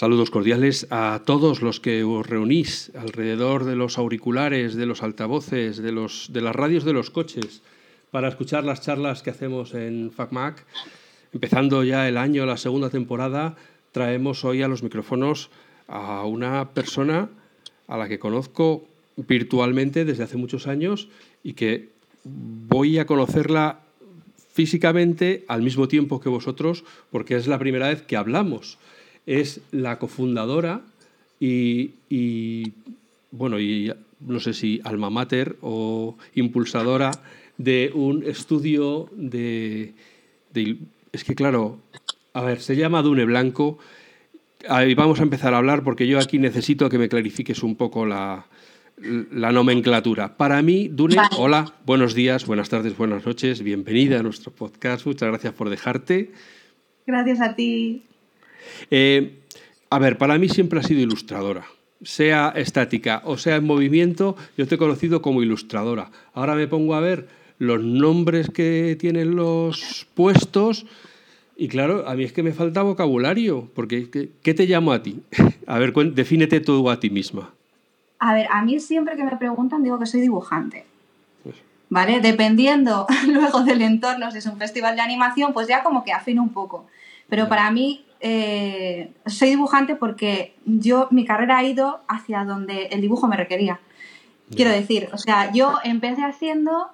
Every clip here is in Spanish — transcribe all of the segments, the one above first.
Saludos cordiales a todos los que os reunís alrededor de los auriculares, de los altavoces, de, los, de las radios de los coches, para escuchar las charlas que hacemos en FacMac. Empezando ya el año, la segunda temporada, traemos hoy a los micrófonos a una persona a la que conozco virtualmente desde hace muchos años y que voy a conocerla físicamente al mismo tiempo que vosotros porque es la primera vez que hablamos es la cofundadora y, bueno, y no sé si alma mater o impulsadora de un estudio de, es que claro, a ver, se llama Dune Blanco. Ahí vamos a empezar a hablar porque yo aquí necesito que me clarifiques un poco la, la nomenclatura. Para mí, Dune, hola, buenos días, buenas tardes, buenas noches, bienvenida a nuestro podcast, muchas gracias por dejarte. Gracias a ti. Eh, a ver, para mí siempre ha sido ilustradora. Sea estática o sea en movimiento, yo te he conocido como ilustradora. Ahora me pongo a ver los nombres que tienen los puestos y claro, a mí es que me falta vocabulario, porque ¿qué, te llamo a ti? A ver, defínete tú a ti misma. A ver, a mí siempre que me preguntan digo que soy dibujante. Pues. ¿Vale? Dependiendo luego del entorno, si es un festival de animación, pues ya como que afino un poco. Pero para mí eh, soy dibujante porque yo, mi carrera ha ido hacia donde el dibujo me requería. Quiero decir, o sea, yo empecé haciendo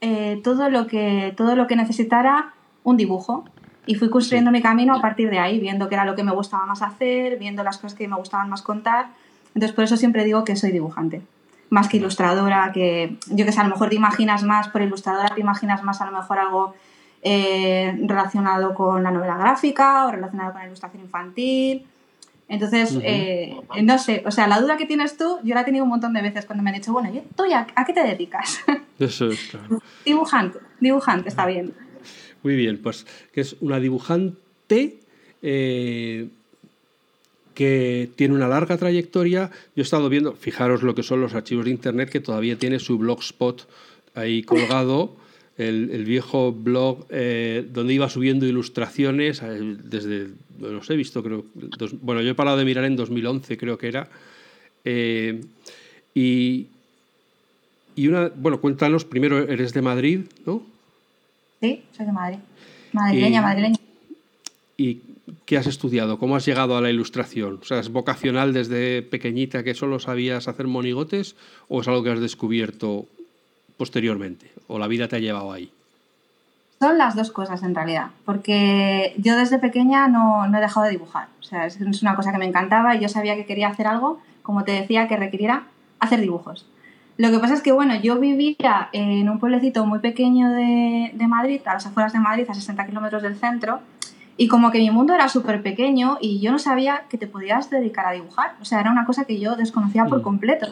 eh, todo, lo que, todo lo que necesitara un dibujo y fui construyendo mi camino a partir de ahí, viendo qué era lo que me gustaba más hacer, viendo las cosas que me gustaban más contar. Entonces, por eso siempre digo que soy dibujante, más que ilustradora, que yo que sé, a lo mejor te imaginas más, por ilustradora te imaginas más a lo mejor algo eh, relacionado con la novela gráfica o relacionado con la ilustración infantil. Entonces, eh, no sé, o sea, la duda que tienes tú, yo la he tenido un montón de veces cuando me han dicho, bueno, ¿tú ya, a qué te dedicas? Eso es, claro. dibujante, dibujante, está bien. Muy bien, pues que es una dibujante eh, que tiene una larga trayectoria. Yo he estado viendo, fijaros lo que son los archivos de Internet, que todavía tiene su blogspot ahí colgado el, viejo blog eh, donde iba subiendo ilustraciones eh, desde, los he visto, creo, bueno, yo he parado de mirar en 2011, creo que era. Eh, y, y una, bueno, cuéntanos, primero eres de Madrid, ¿no? Sí, soy de Madrid. Madrileña, madrileña. ¿Y qué has estudiado? ¿Cómo has llegado a la ilustración? O sea, ¿es vocacional desde pequeñita que solo sabías hacer monigotes o es algo que has descubierto posteriormente o la vida te ha llevado ahí? Son las dos cosas en realidad, porque yo desde pequeña no, no he dejado de dibujar. O sea, es, una cosa que me encantaba y yo sabía que quería hacer algo, como te decía, que requiriera hacer dibujos. Lo que pasa es que, bueno, yo vivía en un pueblecito muy pequeño de, de Madrid, a las afueras de Madrid, a 60 kilómetros del centro, y como que mi mundo era súper pequeño y yo no sabía que te podías dedicar a dibujar. O sea, era una cosa que yo desconocía por mm. completo.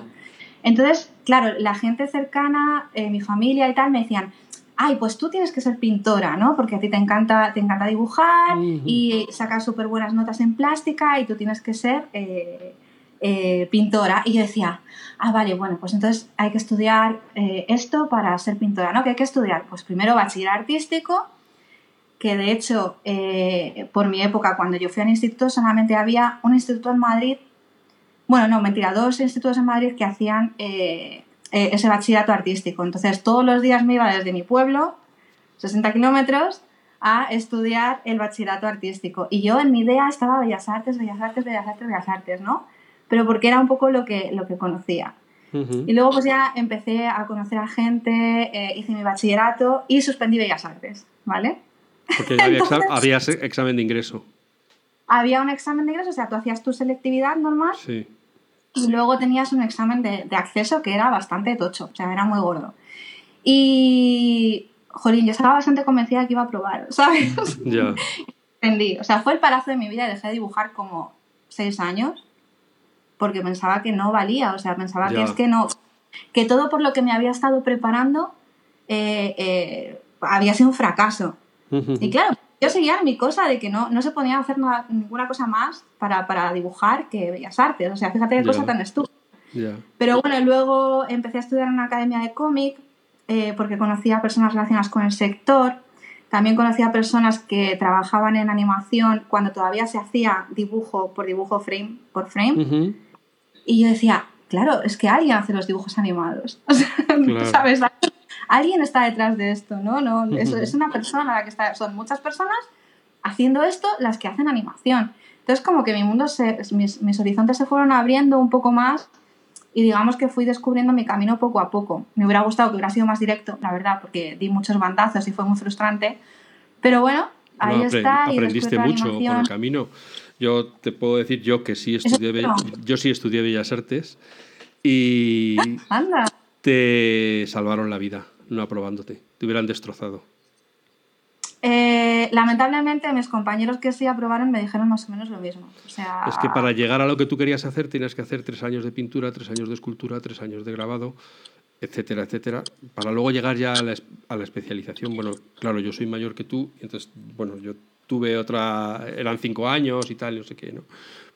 Entonces, claro, la gente cercana, eh, mi familia y tal, me decían, ay, pues tú tienes que ser pintora, ¿no? Porque a ti te encanta, te encanta dibujar y sacas súper buenas notas en plástica y tú tienes que ser eh, eh, pintora. Y yo decía, ah, vale, bueno, pues entonces hay que estudiar esto para ser pintora, ¿no? ¿Qué hay que estudiar? Pues primero bachiller artístico, que de hecho, por mi época, cuando yo fui al instituto, solamente había un instituto en Madrid bueno, no, mentira, dos institutos en Madrid que hacían eh, eh, ese bachillerato artístico. Entonces, todos los días me iba desde mi pueblo, 60 kilómetros, a estudiar el bachillerato artístico. Y yo en mi idea estaba Bellas Artes, Bellas Artes, Bellas Artes, Bellas Artes, ¿no? Pero porque era un poco lo que, lo que conocía. Y luego pues ya empecé a conocer a gente, eh, hice mi bachillerato y suspendí Bellas Artes, ¿vale? Porque ya había, había examen de ingreso. Había un examen de ingreso, o sea, tú hacías tu selectividad normal. Sí y luego tenías un examen de, acceso que era bastante tocho, o sea, era muy gordo. Y, jolín, yo estaba bastante convencida de que iba a probar, ¿sabes? Ya. O sea, fue el palazo de mi vida dejé de dibujar como seis años porque pensaba que no valía, o sea, pensaba que es que no, que todo por lo que me había estado preparando eh, eh, había sido un fracaso. Y claro, yo seguía mi cosa de que no, no se podía hacer ninguna cosa más para, para, dibujar que Bellas Artes. O sea, fíjate qué cosa tan estúpida. Pero bueno, luego empecé a estudiar en una academia de cómic eh, porque conocía personas relacionadas con el sector También conocí a personas que trabajaban en animación cuando todavía se hacía dibujo por dibujo frame por frame. Y yo decía, claro, es que alguien hace los dibujos animados. ¿Sabes? Alguien está detrás de esto, ¿no? no es, es, una persona la que está. Son muchas personas haciendo esto las que hacen animación. Entonces, como que mi mundo, se, mis, mis horizontes se fueron abriendo un poco más y digamos que fui descubriendo mi camino poco a poco. Me hubiera gustado que hubiera sido más directo, la verdad, porque di muchos bandazos y fue muy frustrante. Pero bueno, ahí está. Aprendiste mucho por el camino. Yo te puedo decir yo que sí estudié, yo sí estudié Bellas Artes y Anda. te salvaron la vida no aprobándote. Te hubieran destrozado. Eh, lamentablemente mis compañeros que sí aprobaron me dijeron más o menos lo mismo. sea... Es que para llegar a lo que tú querías hacer tienes que hacer tres años de pintura, tres años de escultura, tres años de grabado, etcétera, etcétera, para luego llegar ya a la, a la especialización. Bueno, claro, yo soy mayor que tú, entonces, bueno, yo tuve otra, eran cinco años y tal, no sé qué, ¿no?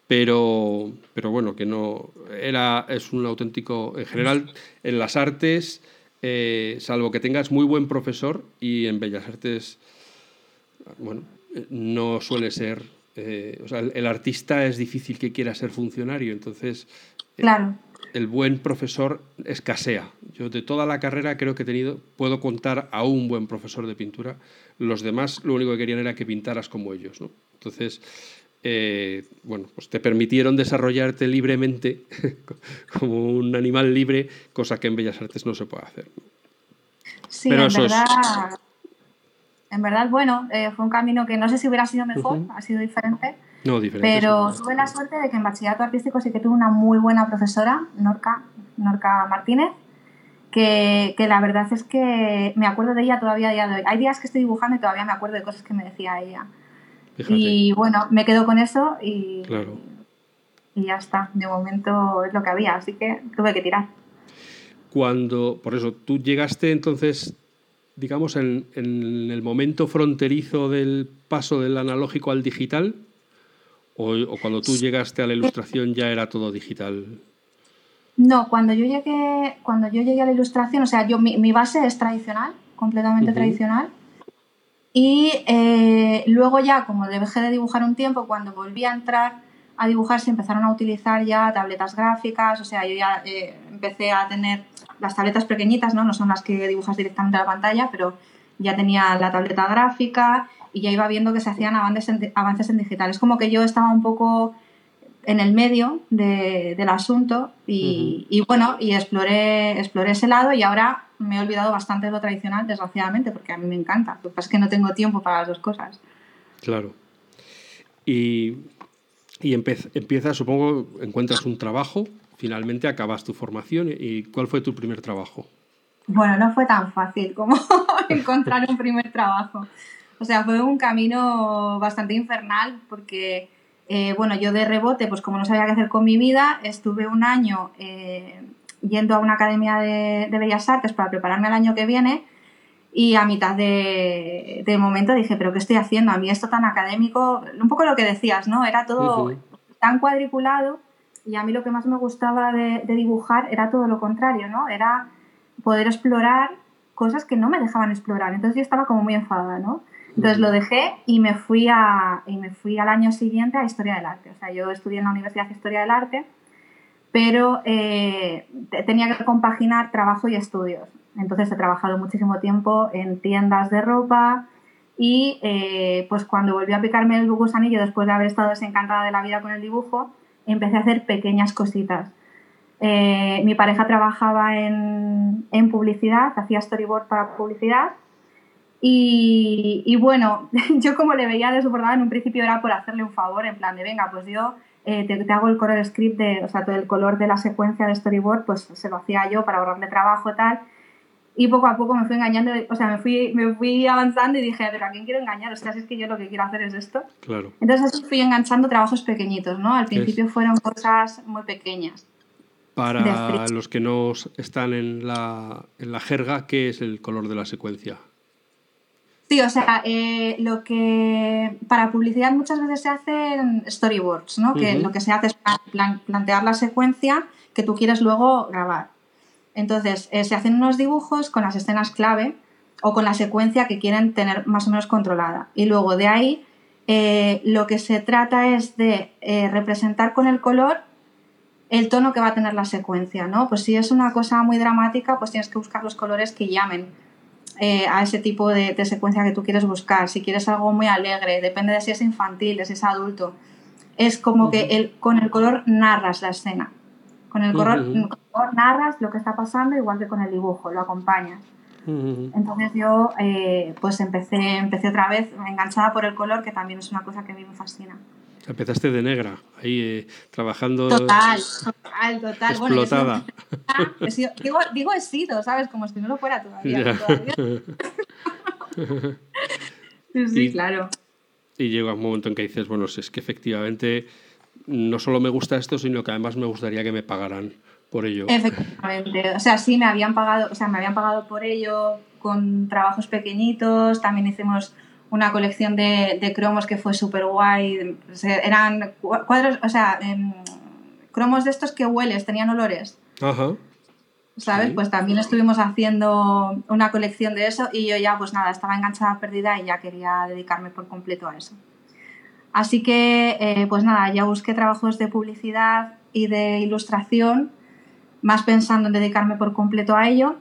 Pero, pero bueno, que no, era, es un auténtico, en general, en las artes, eh, salvo que tengas muy buen profesor y en Bellas Artes bueno, no suele ser, eh, o sea, el, artista es difícil que quiera ser funcionario, entonces eh, claro. el buen profesor escasea. Yo de toda la carrera creo que he tenido, puedo contar a un buen profesor de pintura, los demás lo único que querían era que pintaras como ellos, ¿no? Entonces, eh, bueno, pues te permitieron desarrollarte libremente como un animal libre, cosa que en Bellas Artes no se puede hacer. Sí, Pero en verdad, en verdad, bueno, eh, fue un camino que no sé si hubiera sido mejor, ha sido diferente. No, diferente. Pero tuve la suerte de que en bachillerato artístico sí que tuve una muy buena profesora, Norca, Norca Martínez, que, que, la verdad es que me acuerdo de ella todavía a día de hoy. Hay días que estoy dibujando y todavía me acuerdo de cosas que me decía ella. Y bueno, me quedo con eso y, claro. y ya está. De momento es lo que había, así que tuve que tirar. Cuando, por eso, tú llegaste entonces digamos, en, el momento fronterizo del paso del analógico al digital? ¿O, cuando tú llegaste a la ilustración ya era todo digital? No, cuando yo llegué, cuando yo llegué a la ilustración, o sea, yo mi, base es tradicional, completamente tradicional. Y eh, luego ya, como dejé de dibujar un tiempo, cuando volví a entrar a dibujar se empezaron a utilizar ya tabletas gráficas, o sea, yo ya eh, empecé a tener las tabletas pequeñitas, ¿no? No son las que dibujas directamente a la pantalla, pero ya tenía la tableta gráfica y ya iba viendo que se hacían avances avances en digital. Es como que yo estaba un poco en el medio del asunto y, bueno, y exploré, exploré ese lado y ahora me he olvidado bastante de lo tradicional, desgraciadamente, porque a mí me encanta. Lo que pasa es que no tengo tiempo para las dos cosas. Claro. Y, y empiezas, supongo, encuentras un trabajo finalmente acabas tu formación. ¿Y cuál fue tu primer trabajo? Bueno, no fue tan fácil como encontrar un primer trabajo. O sea, fue un camino bastante infernal porque, eh, bueno, yo de rebote, pues como no sabía qué hacer con mi vida, estuve un año eh, yendo a una academia de, Bellas Artes para prepararme al año que viene y a mitad de, momento dije, pero ¿qué estoy haciendo? A mí esto tan académico, un poco lo que decías, ¿no? Era todo tan cuadriculado y a mí lo que más me gustaba de, dibujar era todo lo contrario, ¿no? Era poder explorar cosas que no me dejaban explorar. Entonces yo estaba como muy enfadada, ¿no? Entonces lo dejé y me fui, a, y me fui al año siguiente a Historia del Arte. O sea, yo estudié en la Universidad de Historia del Arte, pero eh, tenía que compaginar trabajo y estudios. Entonces he trabajado muchísimo tiempo en tiendas de ropa y eh, pues cuando volví a picarme el gusanillo después de haber estado desencantada de la vida con el dibujo, empecé a hacer pequeñas cositas. Eh, mi pareja trabajaba en, en, publicidad, hacía storyboard para publicidad. Y, y, bueno, yo como le veía de su en un principio era por hacerle un favor, en plan de, venga, pues yo eh, te, te, hago el color script, de, o sea, todo el color de la secuencia de storyboard, pues se lo hacía yo para ahorrarle trabajo y tal. Y poco a poco me fui engañando, o sea, me fui, me fui avanzando y dije, pero ¿a quién quiero engañar? O sea, si es que yo lo que quiero hacer es esto. Claro. Entonces fui enganchando trabajos pequeñitos, ¿no? Al principio fueron cosas muy pequeñas. Para los que no están en la, en la jerga, ¿qué es el color de la secuencia? Sí, o sea, eh, lo que para publicidad muchas veces se hacen storyboards, ¿no? Que lo que se hace es plantear la secuencia que tú quieres luego grabar. Entonces, eh, se hacen unos dibujos con las escenas clave o con la secuencia que quieren tener más o menos controlada. Y luego de ahí eh, lo que se trata es de eh, representar con el color el tono que va a tener la secuencia, ¿no? Pues si es una cosa muy dramática, pues tienes que buscar los colores que llamen eh, a ese tipo de, secuencia que tú quieres buscar. Si quieres algo muy alegre, depende de si es infantil, de si es adulto. Es como que el, con el color narras la escena. Con el, color, narras lo que está pasando, igual que con el dibujo, lo acompañas. Entonces yo eh, pues empecé, empecé otra vez enganchada por el color, que también es una cosa que a mí me fascina. Empezaste de negra, ahí eh, trabajando. Total, total, total. Explotada. digo, digo, he sido, ¿sabes? Como si no lo fuera todavía. sí, claro. Y llega un momento en que dices, bueno, es que efectivamente no solo me gusta esto, sino que además me gustaría que me pagaran por ello. Efectivamente, o sea, sí me habían pagado, o sea, me habían pagado por ello con trabajos pequeñitos, también hicimos una colección de, de cromos que fue súper guay, eran cuadros, o sea, em, cromos de estos que hueles, tenían olores. Ajá. ¿Sabes? Pues también estuvimos haciendo una colección de eso y yo ya, pues nada, estaba enganchada perdida y ya quería dedicarme por completo a eso. Así que, eh, pues nada, ya busqué trabajos de publicidad y de ilustración más pensando en dedicarme por completo a ello.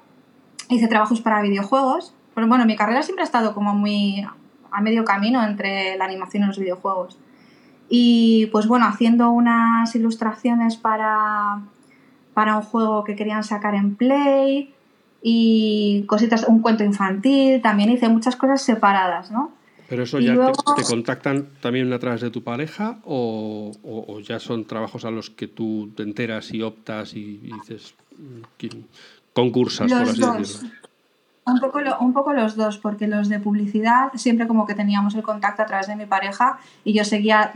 Hice trabajos para videojuegos. Pero bueno, mi carrera siempre ha estado como muy a medio camino entre la animación y los videojuegos. Y pues bueno, haciendo unas ilustraciones para, para un juego que querían sacar en Play y cositas, un cuento infantil, también hice muchas cosas separadas, ¿no? ¿Pero eso ya te, contactan también a través de tu pareja o, ya son trabajos a los que tú te enteras y optas y, dices, mm, concursas, por así decirlo? Un poco, un poco los dos, porque los de publicidad siempre como que teníamos el contacto a través de mi pareja y yo seguía,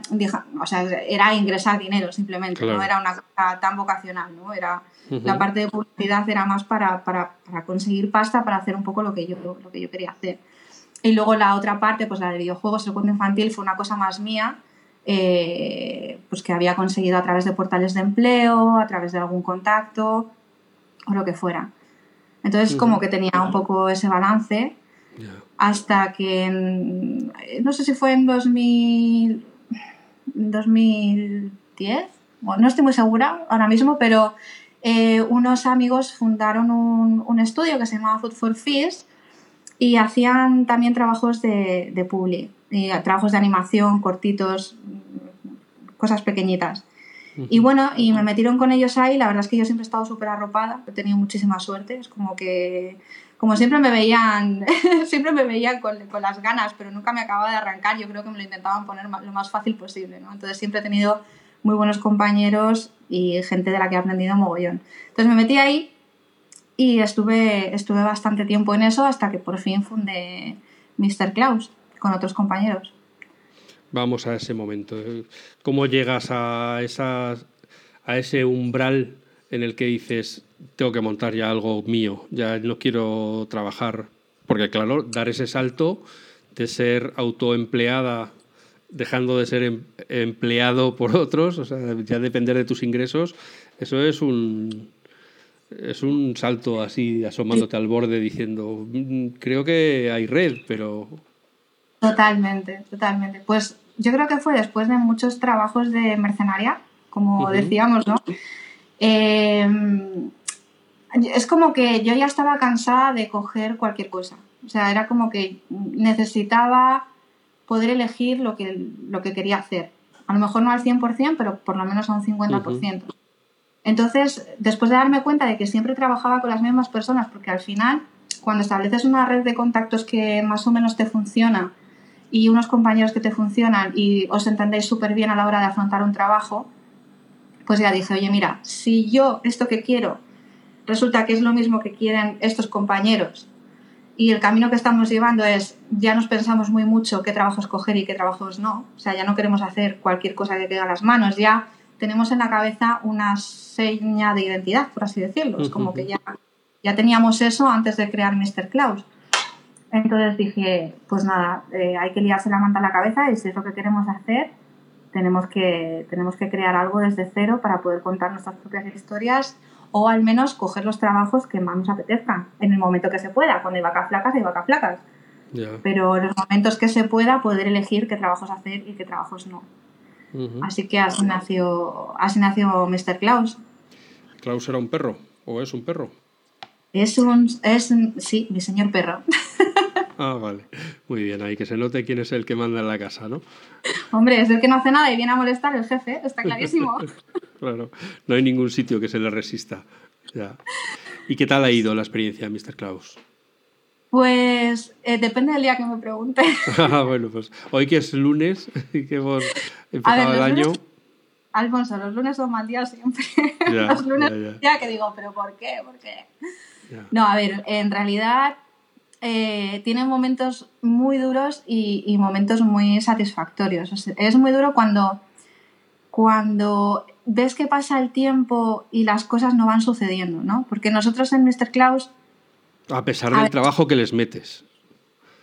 o sea, era ingresar dinero simplemente, no era una cosa tan vocacional, ¿no? Era, La parte de publicidad era más para, para, para, conseguir pasta, para hacer un poco lo que yo, lo que yo quería hacer. Y luego la otra parte, pues la de videojuegos, el cuento infantil, fue una cosa más mía, eh, pues que había conseguido a través de portales de empleo, a través de algún contacto o lo que fuera. Entonces, como que tenía un poco ese balance hasta que, no sé si fue en 2000, 2010, bueno, no estoy muy segura ahora mismo, pero eh, unos amigos fundaron un, un, estudio que se llamaba Food for Fish y hacían también trabajos de, de publi, y trabajos de animación, cortitos, cosas pequeñitas. Y bueno, y me metieron con ellos ahí, la verdad es que yo siempre he estado súper arropada, he tenido muchísima suerte, es como que, como siempre me veían, siempre me veían con, con, las ganas, pero nunca me acababa de arrancar, yo creo que me lo intentaban poner lo más fácil posible, ¿no? Entonces siempre he tenido muy buenos compañeros y gente de la que he aprendido mogollón. Entonces me metí ahí y estuve, estuve bastante tiempo en eso hasta que por fin fundé Mr. Klaus con otros compañeros. Vamos a ese momento. ¿Cómo llegas a, esas, a ese umbral en el que dices, tengo que montar ya algo mío, ya no quiero trabajar? Porque claro, dar ese salto de ser autoempleada dejando de ser em, empleado por otros, o sea, ya depender de tus ingresos, eso es un, es un salto así, asomándote al borde diciendo, mm, creo que hay red, pero... Totalmente, totalmente. Pues yo creo que fue después de muchos trabajos de mercenaria, como decíamos, ¿no? Em, es como que yo ya estaba cansada de coger cualquier cosa. O sea, era como que necesitaba poder elegir lo que, lo que quería hacer. A lo mejor no al 100%, pero por lo menos a un 50%. Entonces, después de darme cuenta de que siempre trabajaba con las mismas personas, porque al final, cuando estableces una red de contactos que más o menos te funciona y unos compañeros que te funcionan y os entendéis súper bien a la hora de afrontar un trabajo, pues ya dije, oye, mira, si yo esto que quiero resulta que es lo mismo que quieren estos compañeros y el camino que estamos llevando es, ya nos pensamos muy mucho qué trabajos coger y qué trabajos no, o sea, ya no queremos hacer cualquier cosa que quede a las manos, ya tenemos en la cabeza una seña de identidad, por así decirlo. Es como que ya, ya teníamos eso antes de crear Mr. Klaus. Entonces dije, pues nada, eh, hay que liarse la manta a la cabeza y si es lo que queremos hacer, tenemos que, tenemos que crear algo desde cero para poder contar nuestras propias historias o al menos coger los trabajos que más nos apetezcan en el momento que se pueda. Cuando hay vacas flacas, hay vacas flacas. Pero en los momentos que se pueda, poder elegir qué trabajos hacer y qué trabajos no. Así que así nació, así nació Mr. Klaus. ¿Klaus era un perro? ¿O es un perro? Es un. Es, sí, mi señor perro. Ah, vale. Muy bien, ahí que se note quién es el que manda en la casa, ¿no? Hombre, es el que no hace nada y viene a molestar el jefe, está clarísimo. claro, no hay ningún sitio que se le resista. Ya. ¿Y qué tal ha ido la experiencia, Mr. Klaus? Pues eh, depende del día que me pregunte. ah, bueno, pues hoy que es lunes y que hemos empezado el año. Alfonso, los lunes son mal día siempre. los lunes ya, que digo, pero ¿por qué? ¿Por qué? No, a ver, en realidad eh, tiene momentos muy duros y, momentos muy satisfactorios. es muy duro cuando, cuando ves que pasa el tiempo y las cosas no van sucediendo, ¿no? Porque nosotros en Mr. Klaus... A pesar del trabajo que les metes.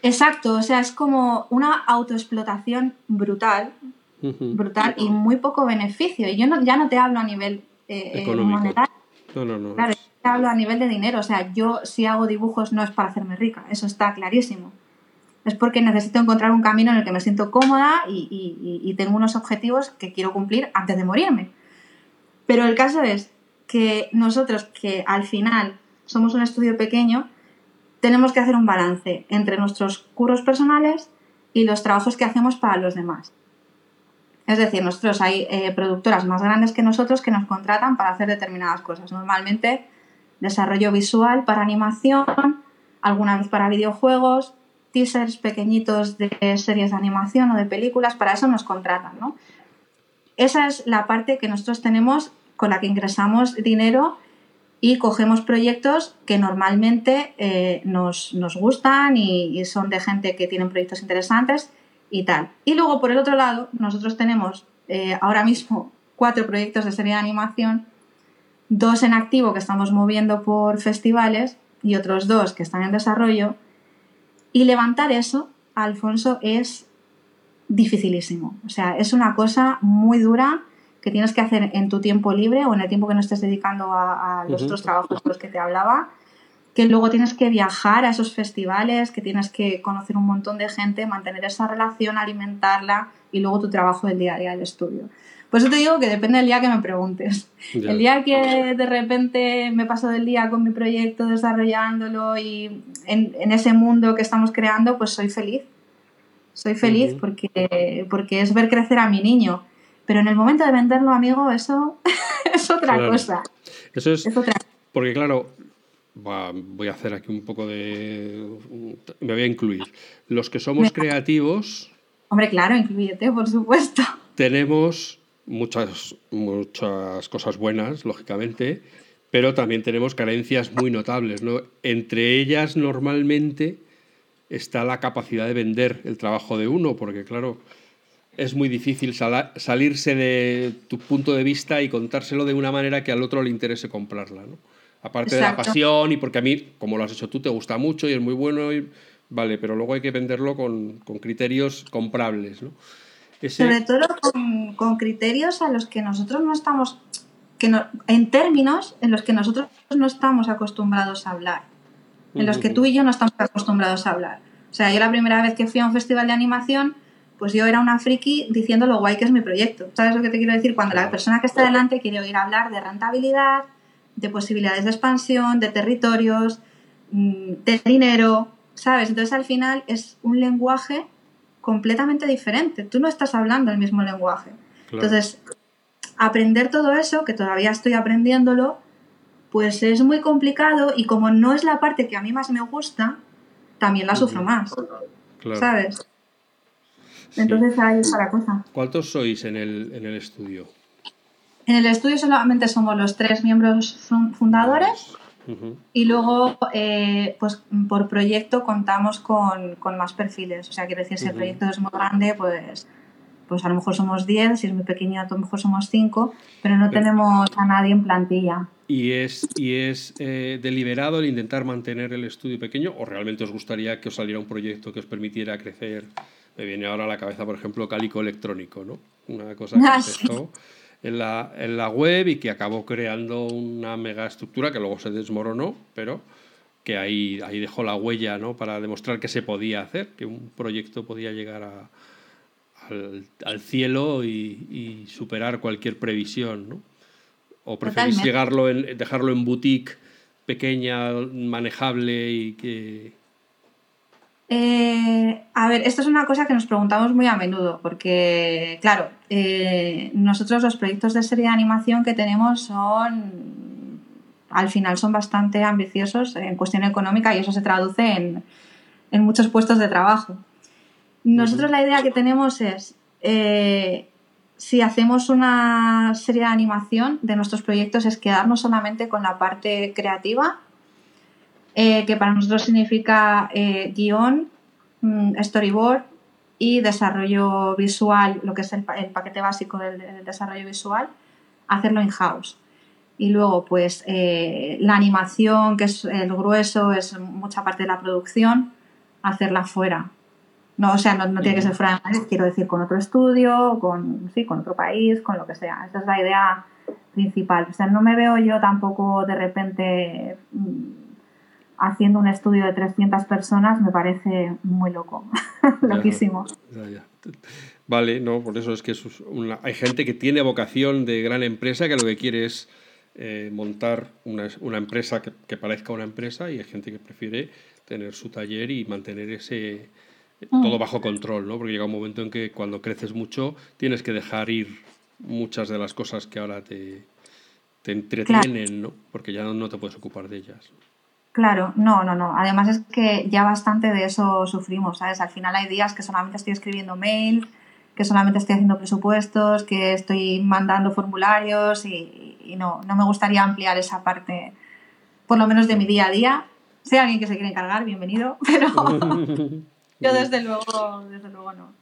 Exacto, o sea, es como una autoexplotación brutal, brutal y muy poco beneficio. Y yo no, ya no te hablo a nivel eh, eh monetario. No, no, no hablo a nivel de dinero, o sea, yo si hago dibujos no es para hacerme rica, eso está clarísimo. Es porque necesito encontrar un camino en el que me siento cómoda y, tengo unos objetivos que quiero cumplir antes de morirme. Pero el caso es que nosotros, que al final somos un estudio pequeño, tenemos que hacer un balance entre nuestros curros personales y los trabajos que hacemos para los demás. Es decir, nosotros hay eh, productoras más grandes que nosotros que nos contratan para hacer determinadas cosas. Normalmente desarrollo visual para animación, alguna vez para videojuegos, teasers pequeñitos de series de animación o de películas, para eso nos contratan, ¿no? Esa es la parte que nosotros tenemos con la que ingresamos dinero y cogemos proyectos que normalmente eh, nos, gustan y, son de gente que tienen proyectos interesantes y tal. Y luego, por el otro lado, nosotros tenemos eh, ahora mismo cuatro proyectos de serie de animación dos en activo que estamos moviendo por festivales y otros dos que están en desarrollo. Y levantar eso, Alfonso, es dificilísimo. O sea, es una cosa muy dura que tienes que hacer en tu tiempo libre o en el tiempo que no estés dedicando a, los otros trabajos de los que te hablaba, que luego tienes que viajar a esos festivales, que tienes que conocer un montón de gente, mantener esa relación, alimentarla y luego tu trabajo del día a día del estudio. Por eso te digo que depende del día que me preguntes. El día que de repente me paso del día con mi proyecto desarrollándolo y en, ese mundo que estamos creando, pues soy feliz. Soy feliz porque, porque es ver crecer a mi niño. Pero en el momento de venderlo, amigo, eso es otra cosa. Eso es, Porque claro, voy a hacer aquí un poco de... Me voy a incluir. Los que somos creativos... Hombre, claro, incluyete, por supuesto. Tenemos muchas, muchas cosas buenas, lógicamente, pero también tenemos carencias muy notables. ¿no? Entre ellas, normalmente, está la capacidad de vender el trabajo de uno, porque claro, es muy difícil salirse de tu punto de vista y contárselo de una manera que al otro le interese comprarla. ¿no? Aparte de la pasión y porque a mí, como lo has hecho tú, te gusta mucho y es muy bueno, y, vale, pero luego hay que venderlo con, con criterios comprables. ¿no? Sobre todo con, criterios a los que nosotros no estamos, que en términos en los que nosotros no estamos acostumbrados a hablar, en los que tú y yo no estamos acostumbrados a hablar. O sea, yo la primera vez que fui a un festival de animación, pues yo era una friki diciendo lo guay que es mi proyecto. ¿Sabes lo que te quiero decir? Cuando la persona que está delante quiere oír hablar de rentabilidad, de posibilidades de expansión, de territorios, mm, de dinero, ¿sabes? Entonces al final es un lenguaje completamente diferente. Tú no estás hablando el mismo lenguaje. Entonces, aprender todo eso, que todavía estoy aprendiéndolo, pues es muy complicado y como no es la parte que a mí más me gusta, también la sufro más. ¿Sabes? Entonces ahí está la cosa. ¿Cuántos sois en el, en el estudio? En el estudio solamente somos los tres miembros fundadores. Y luego, eh, pues por proyecto contamos con, más perfiles. O sea, quiero decir, si el proyecto es muy grande, pues, pues a lo mejor somos 10, si es muy pequeño, a lo mejor somos 5, pero no tenemos a nadie en plantilla. ¿Y es, y es eh, deliberado el intentar mantener el estudio pequeño o realmente os gustaría que os saliera un proyecto que os permitiera crecer? Me viene ahora a la cabeza, por ejemplo, Cálico Electrónico, ¿no? Una cosa que ah, en la, en la web y que acabó creando una mega estructura que luego se desmoronó, pero que ahí, ahí dejó la huella ¿no? para demostrar que se podía hacer, que un proyecto podía llegar a, al, cielo y, superar cualquier previsión. ¿no? ¿O preferís llegarlo en, dejarlo en boutique pequeña, manejable y que... Eh, a ver, esto es una cosa que nos preguntamos muy a menudo, porque, claro, eh, nosotros los proyectos de serie de animación que tenemos son, al final, son bastante ambiciosos en cuestión económica y eso se traduce en, en muchos puestos de trabajo. Nosotros la idea que tenemos es, eh, si hacemos una serie de animación de nuestros proyectos, es quedarnos solamente con la parte creativa, eh, que para nosotros significa eh, guion, mm, storyboard y desarrollo visual, lo que es el, paquete básico del, desarrollo visual, hacerlo in-house. Y luego, pues, la animación, que es el grueso, es mucha parte de la producción, hacerla fuera. No, o sea, no, tiene que ser fuera de Madrid, quiero decir con otro estudio, con, sí, con otro país, con lo que sea. Esa es la idea principal. O sea, no me veo yo tampoco de repente mm, haciendo un estudio de 300 personas, me parece muy loco, loquísimo. Vale, no, por eso es que hay gente que tiene vocación de gran empresa que lo que quiere es eh, montar una, una empresa que, que, parezca una empresa y hay gente que prefiere tener su taller y mantener ese, Mm. todo bajo control, ¿no? Porque llega un momento en que cuando creces mucho tienes que dejar ir muchas de las cosas que ahora te, te entretienen, ¿no? Porque ya no, te puedes ocupar de ellas. Claro, no, no, no. Además es que ya bastante de eso sufrimos, ¿sabes? Al final hay días que solamente estoy escribiendo mail, que solamente estoy haciendo presupuestos, que estoy mandando formularios y, y no, no me gustaría ampliar esa parte, por lo menos de mi día a día. Si hay alguien que se quiere encargar, bienvenido, pero... Yo desde luego, desde luego no.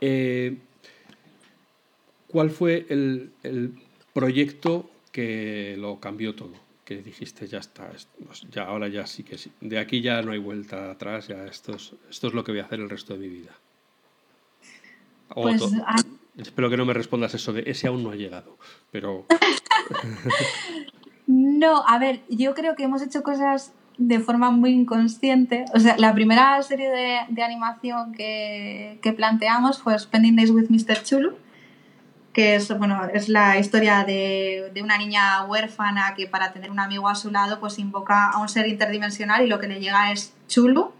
Eh, ¿Cuál fue el, proyecto que lo cambió todo? Que dijiste, ya está, pues ya, ahora ya sí que sí. De aquí ya no hay vuelta atrás, ya esto es, esto es lo que voy a hacer el resto de mi vida. Pues, Espero que no me respondas eso de ese aún no ha llegado, pero... no, a ver, yo creo que hemos hecho cosas de forma muy inconsciente. O sea, la primera serie de, de animación que, que, planteamos fue Spending Days with Mr. Chulu, que es, bueno, es la historia de, de, una niña huérfana que para tener un amigo a su lado pues invoca a un ser interdimensional y lo que le llega es Chulu,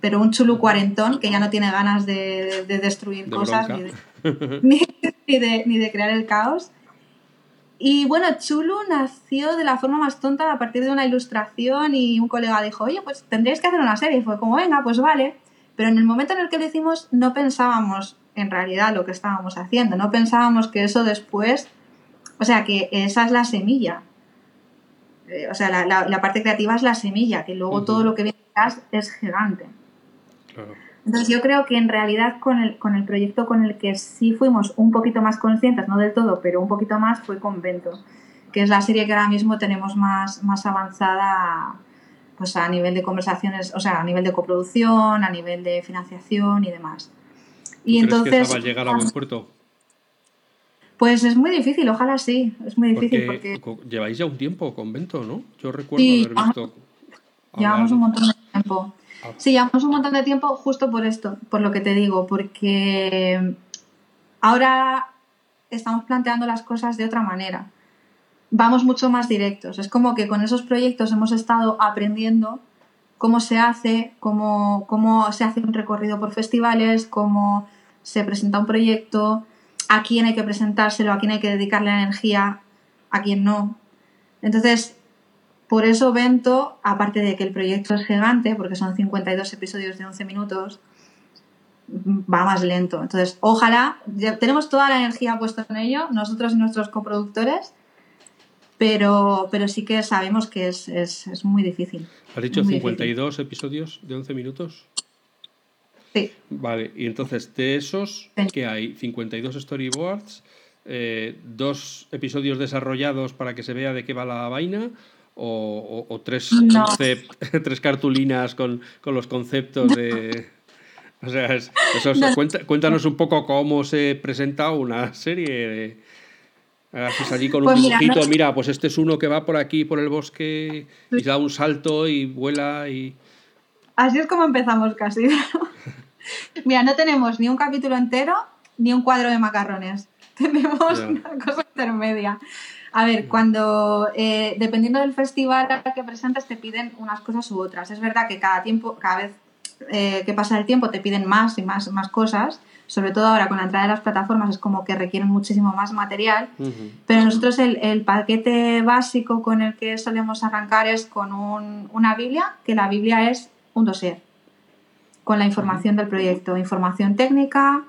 pero un Chulu cuarentón que ya no tiene ganas de, de destruir cosas ni ni, de, ni de crear el caos. Y bueno, Chulu nació de la forma más tonta a partir de una ilustración y un colega dijo, oye, pues tendréis que hacer una serie. Y fue como, venga, pues vale. Pero en el momento en el que lo hicimos no pensábamos en realidad lo que estábamos haciendo, no pensábamos que eso después, o sea, que esa es la semilla. Eh, o sea, la, la, parte creativa es la semilla, que luego todo lo que viene detrás es gigante. Claro. Entonces yo creo que en realidad con el, con el proyecto con el que sí fuimos un poquito más conscientes, no del todo, pero un poquito más, fue Convento, que es la serie que ahora mismo tenemos más, más avanzada pues a nivel de conversaciones, o sea, a nivel de coproducción, a nivel de financiación y demás. Y entonces... Que va a llegar a buen puerto? Pues es muy difícil, ojalá sí, es muy difícil porque... Lleváis ya un tiempo Convento, ¿no? Yo recuerdo haber visto... Llevamos un montón de tiempo. Sí, llevamos un montón de tiempo justo por esto, por lo que te digo, porque ahora estamos planteando las cosas de otra manera. Vamos mucho más directos. Es como que con esos proyectos hemos estado aprendiendo cómo se hace, cómo, cómo se hace un recorrido por festivales, cómo se presenta un proyecto, a quién hay que presentárselo, a quién hay que dedicarle energía, a quién no. Entonces, por eso Bento, aparte de que el proyecto es gigante, porque son 52 episodios de 11 minutos, va más lento. Entonces, ojalá, tenemos toda la energía puesta en ello, nosotros y nuestros coproductores, pero, pero sí que sabemos que es, muy difícil. ¿Has dicho 52 episodios de 11 minutos? Sí. Vale, y entonces de esos, ¿qué hay? 52 storyboards, eh, dos episodios desarrollados para que se vea de qué va la vaina, o, tres, tres cartulinas con, los conceptos de... O sea, eso, cuéntanos un poco cómo se presenta una serie. Haces allí con un Pues mira, dibujito, no- mira, pues este es uno que va por aquí, por el bosque, y da un salto y vuela y... Así es como empezamos casi. Mira, no tenemos ni un capítulo entero ni un cuadro de macarrones. Tenemos una cosa intermedia. A ver, cuando, eh, dependiendo del festival al que presentes, te piden unas cosas u otras. Es verdad que cada tiempo, cada vez eh, que pasa el tiempo, te piden más y más, más cosas. Sobre todo ahora con la entrada de las plataformas es como que requieren muchísimo más material. Ujú. Pero nosotros el, el paquete básico con el que solemos arrancar es con un- una Biblia, que la Biblia es un dossier, con la información del proyecto, información técnica,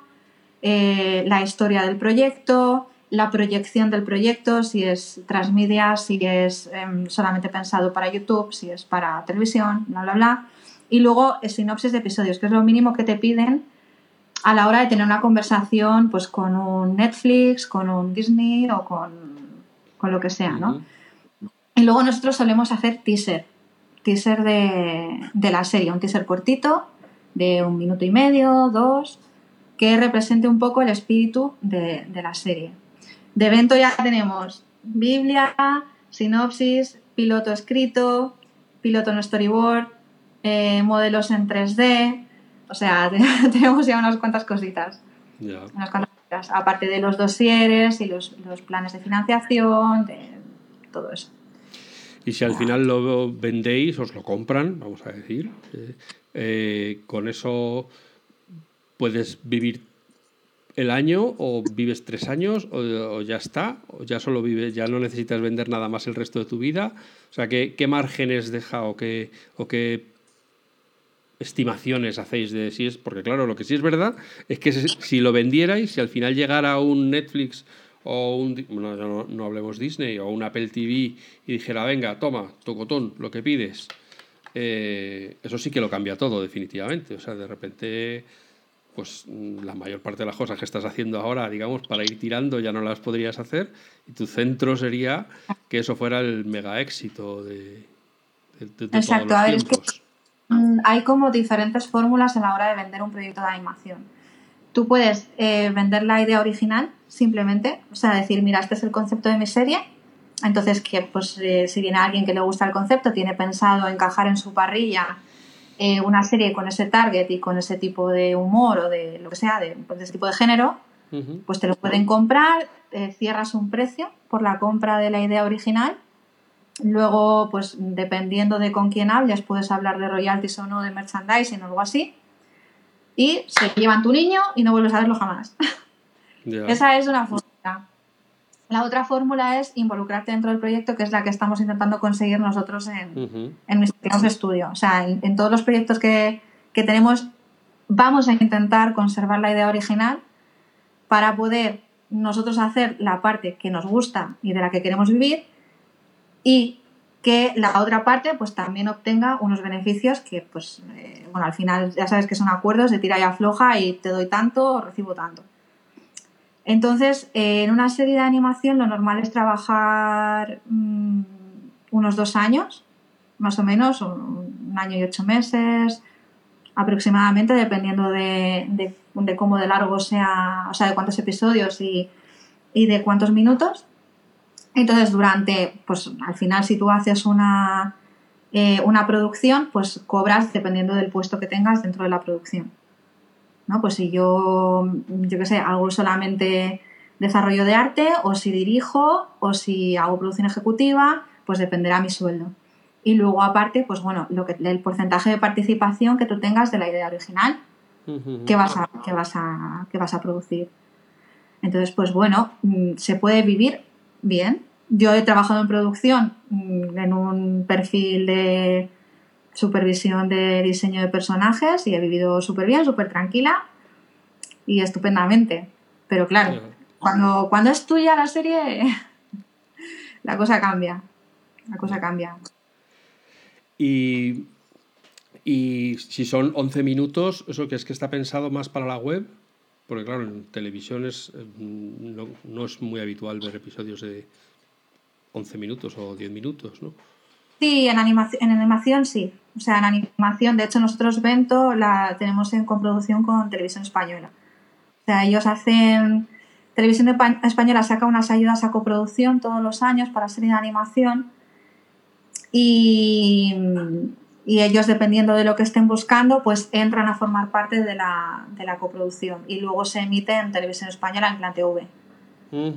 eh, la historia del proyecto, la proyección del proyecto, si es transmedia, si es em, solamente pensado para YouTube, si es para televisión, bla, bla, bla. Y luego sinopsis de episodios, que es lo mínimo que te piden a la hora de tener una conversación pues con un Netflix, con un Disney o con, con lo que sea, ¿no? Y luego nosotros solemos hacer teaser, teaser de, de la serie, un teaser cortito de un minuto y medio, dos, que represente un poco el espíritu de, de la serie. De evento ya tenemos Biblia, sinopsis, piloto escrito, piloto en storyboard, eh, modelos en 3D, o sea, tenemos ya unas cuantas cositas Ya. unas cuantas cosas, aparte de los dosieres y los, los planes de financiación, de todo eso. Y si al final lo vendéis, os lo compran, vamos a decir, eh, eh, con eso puedes vivir el año o vives tres años o, o ya está, o ya solo vives, ya no necesitas vender nada más el resto de tu vida. O sea, ¿qué, qué márgenes deja o qué, o qué estimaciones hacéis de si es? Porque claro, lo que sí es verdad es que si lo vendierais, si al final llegara un Netflix o un, no, no hablemos Disney o un Apple TV y dijera, venga, toma, tocotón, lo que pides, eh, eso sí que lo cambia todo definitivamente. O sea, de repente, pues la mayor parte de las cosas que estás haciendo ahora, digamos, para ir tirando ya no las podrías hacer y tu centro sería que eso fuera el mega éxito de, de- de- de Exacto, todos a los ver, es que- tiempos. Hay como diferentes fórmulas a la hora de vender un proyecto de animación. Tú puedes eh, vender la idea original simplemente, o sea, decir, mira, este es el concepto de mi serie. Entonces, que pues eh, si viene alguien que le gusta el concepto, tiene pensado encajar en su parrilla eh, una serie con ese target y con ese tipo de humor o de lo que sea, de, pues, de ese tipo de género, pues te lo pueden comprar, cierras un precio por la compra de la idea original. Luego, pues dependiendo de con quién hables, puedes hablar de royalties o no, de merchandising o algo así. Y se llevan tu niño y no vuelves a verlo jamás. Ya. Esa es una fórmula. La otra fórmula es involucrarte dentro del proyecto, que es la que estamos intentando conseguir nosotros en, Ujú. en nuestro estudio. O sea, en, en todos los proyectos que, que tenemos vamos a intentar conservar la idea original para poder nosotros hacer la parte que nos gusta y de la que queremos vivir y que la otra parte pues también obtenga unos beneficios que pues eh, bueno al final ya sabes que son acuerdos de tira y afloja y te doy tanto o recibo tanto. Entonces eh, en una serie de animación lo normal es trabajar mm, unos dos años más o menos un, año y ocho meses aproximadamente dependiendo de, de- de cómo de largo sea o sea de cuántos episodios y, y de cuántos minutos entonces, durante, pues al final, si tú haces una, eh, una producción, pues cobras dependiendo del puesto que tengas dentro de la producción. ¿No? Pues si yo, yo qué sé, hago solamente desarrollo de arte, o si dirijo, o si hago producción ejecutiva, pues dependerá mi sueldo. Y luego, aparte, pues bueno, lo que, el porcentaje de participación que tú tengas de la idea original que vas a, que vas a, que vas a producir. Entonces, pues bueno, mm, se puede vivir bien. Yo he trabajado en producción mm, en un perfil de supervisión de diseño de personajes y he vivido súper bien, súper tranquila y estupendamente. Pero claro, cuando, cuando es tuya la serie, la cosa cambia. La cosa cambia. Y, y si son 11 minutos, ¿eso que es que está pensado más para la web? Porque claro, en televisión es, eh, no, no es muy habitual ver episodios de 11 minutos o 10 minutos, ¿no? Sí, en animación, en animación sí. O sea, en animación, de hecho, nosotros Vento la tenemos en coproducción con Televisión Española. O sea, ellos hacen Televisión Española saca unas ayudas a coproducción todos los años para serie de animación y, ellos, dependiendo de lo que estén buscando, pues entran a formar parte de la, coproducción y luego se emite en Televisión Española en Plan TV.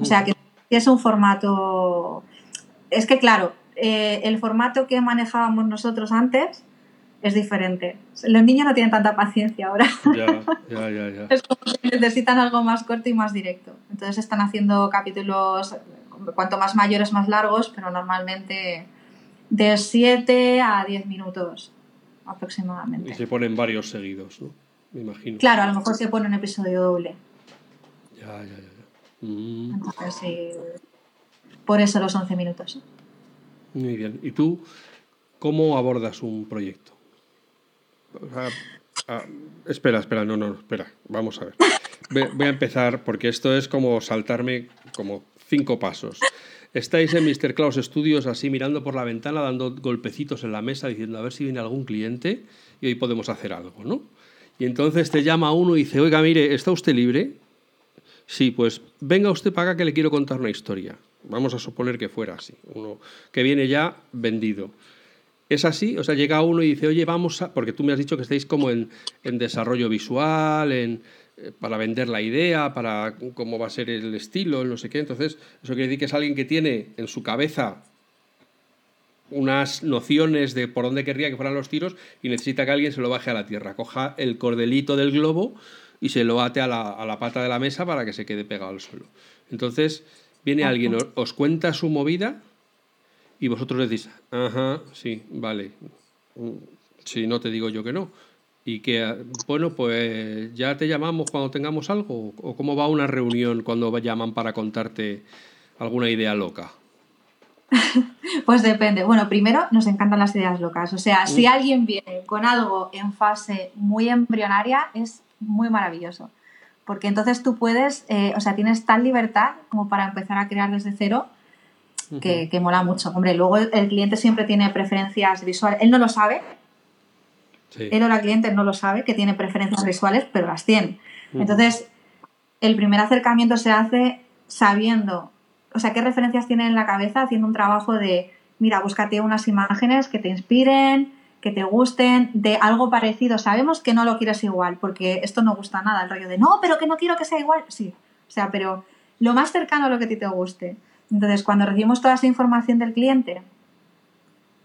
O sea que es un formato... Es que claro, eh, el formato que manejábamos nosotros antes es diferente. Los niños no tienen tanta paciencia ahora. Ya, ya, ya, ya. Es como que necesitan algo más corto y más directo. Entonces están haciendo capítulos, cuanto más mayores, más largos, pero normalmente de 7 a 10 minutos aproximadamente. Y se ponen varios seguidos, ¿no? Me imagino. Claro, a lo mejor se pone un episodio doble. Ya, ya, ya. Mm. Entonces, sí, por eso los 11 minutos. Muy bien. ¿Y tú cómo abordas un proyecto? Ah, espera, espera, no, no, espera, vamos a ver. Voy a empezar porque esto es como saltarme como cinco pasos. Estáis en Mr. Klaus Studios así mirando por la ventana, dando golpecitos en la mesa, diciendo a ver si viene algún cliente y hoy podemos hacer algo, ¿no? Y entonces te llama uno y dice, oiga, mire, ¿está usted libre? Sí, pues venga usted para acá que le quiero contar una historia. Vamos a suponer que fuera así, uno que viene ya vendido. ¿Es así? O sea, llega uno y dice, oye, vamos a... Porque tú me has dicho que estáis como en, desarrollo visual, en, para vender la idea, para cómo va a ser el estilo, no sé qué. Entonces, eso quiere decir que es alguien que tiene en su cabeza unas nociones de por dónde querría que fueran los tiros y necesita que alguien se lo baje a la tierra, coja el cordelito del globo y se lo ate a la, a la pata de la mesa para que se quede pegado al suelo. Entonces, viene alguien, os cuenta su movida y vosotros decís, ajá, sí, vale, si no te digo yo que no. Y que, bueno, pues ya te llamamos cuando tengamos algo, o cómo va una reunión cuando llaman para contarte alguna idea loca. Pues depende. Bueno, primero nos encantan las ideas locas. O sea, si mm. alguien viene con algo en fase muy embrionaria, es muy maravilloso. Porque entonces tú puedes, eh, o sea, tienes tal libertad como para empezar a crear desde cero que, mola mucho. Hombre, luego el, cliente siempre tiene preferencias visuales. Él no lo sabe. Él o la cliente no lo sabe que tiene preferencias visuales, pero las tiene. Entonces, el primer acercamiento se hace sabiendo, o sea, qué referencias tiene en la cabeza, haciendo un trabajo de, mira, búscate unas imágenes que te inspiren, que te gusten, de algo parecido. Sabemos que no lo quieres igual, porque esto no gusta nada, el rollo de, no, pero que no quiero que sea igual. Sí, o sea, pero lo más cercano a lo que a ti te guste. Entonces, cuando recibimos toda esa información del cliente,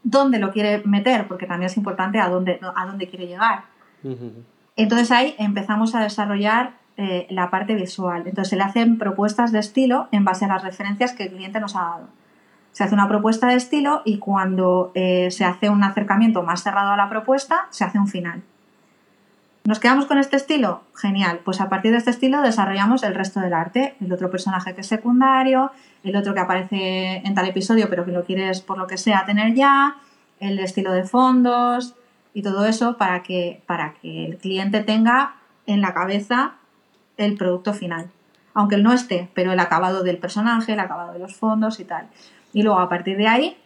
dónde lo quiere meter, porque también es importante a dónde, a dónde quiere llegar. Entonces ahí empezamos a desarrollar eh, la parte visual. Entonces se le hacen propuestas de estilo en base a las referencias que el cliente nos ha dado. Se hace una propuesta de estilo y cuando eh, se hace un acercamiento más cerrado a la propuesta, se hace un final. ¿Nos quedamos con este estilo? Genial. Pues a partir de este estilo desarrollamos el resto del arte. El otro personaje que es secundario, el otro que aparece en tal episodio pero que lo quieres por lo que sea tener ya, el estilo de fondos y todo eso para que, para que el cliente tenga en la cabeza el producto final. Aunque él no esté, pero el acabado del personaje, el acabado de los fondos y tal. Y luego a partir de ahí,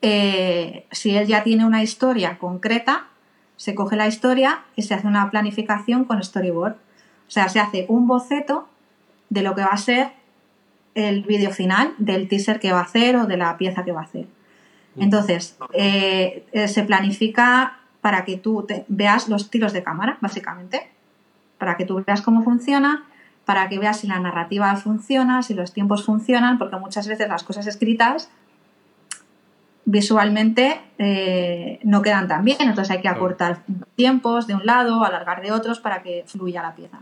eh, si él ya tiene una historia concreta, se coge la historia y se hace una planificación con storyboard. O sea, se hace un boceto de lo que va a ser el vídeo final, del teaser que va a hacer o de la pieza que va a hacer. Entonces, eh, eh, se planifica para que tú veas los tiros de cámara, básicamente, para que tú veas cómo funciona, para que veas si la narrativa funciona, si los tiempos funcionan, porque muchas veces las cosas escritas visualmente eh, no quedan tan bien, entonces hay que acortar tiempos de un lado, alargar de otros para que fluya la pieza.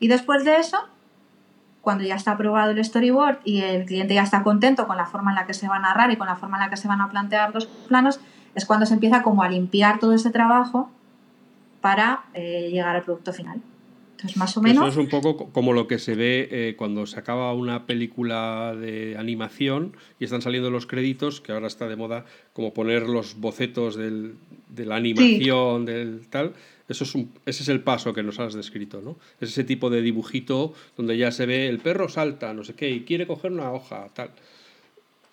Y después de eso, cuando ya está aprobado el storyboard y el cliente ya está contento con la forma en la que se va a narrar y con la forma en la que se van a plantear los planos, es cuando se empieza como a limpiar todo ese trabajo para eh, llegar al producto final más o menos. Eso es un poco como lo que se ve eh, cuando se acaba una película de animación y están saliendo los créditos, que ahora está de moda como poner los bocetos del, de la animación, del tal. Eso es un, ese es el paso que nos has descrito, ¿no? Es ese tipo de dibujito donde ya se ve el perro salta, no sé qué, y quiere coger una hoja, tal.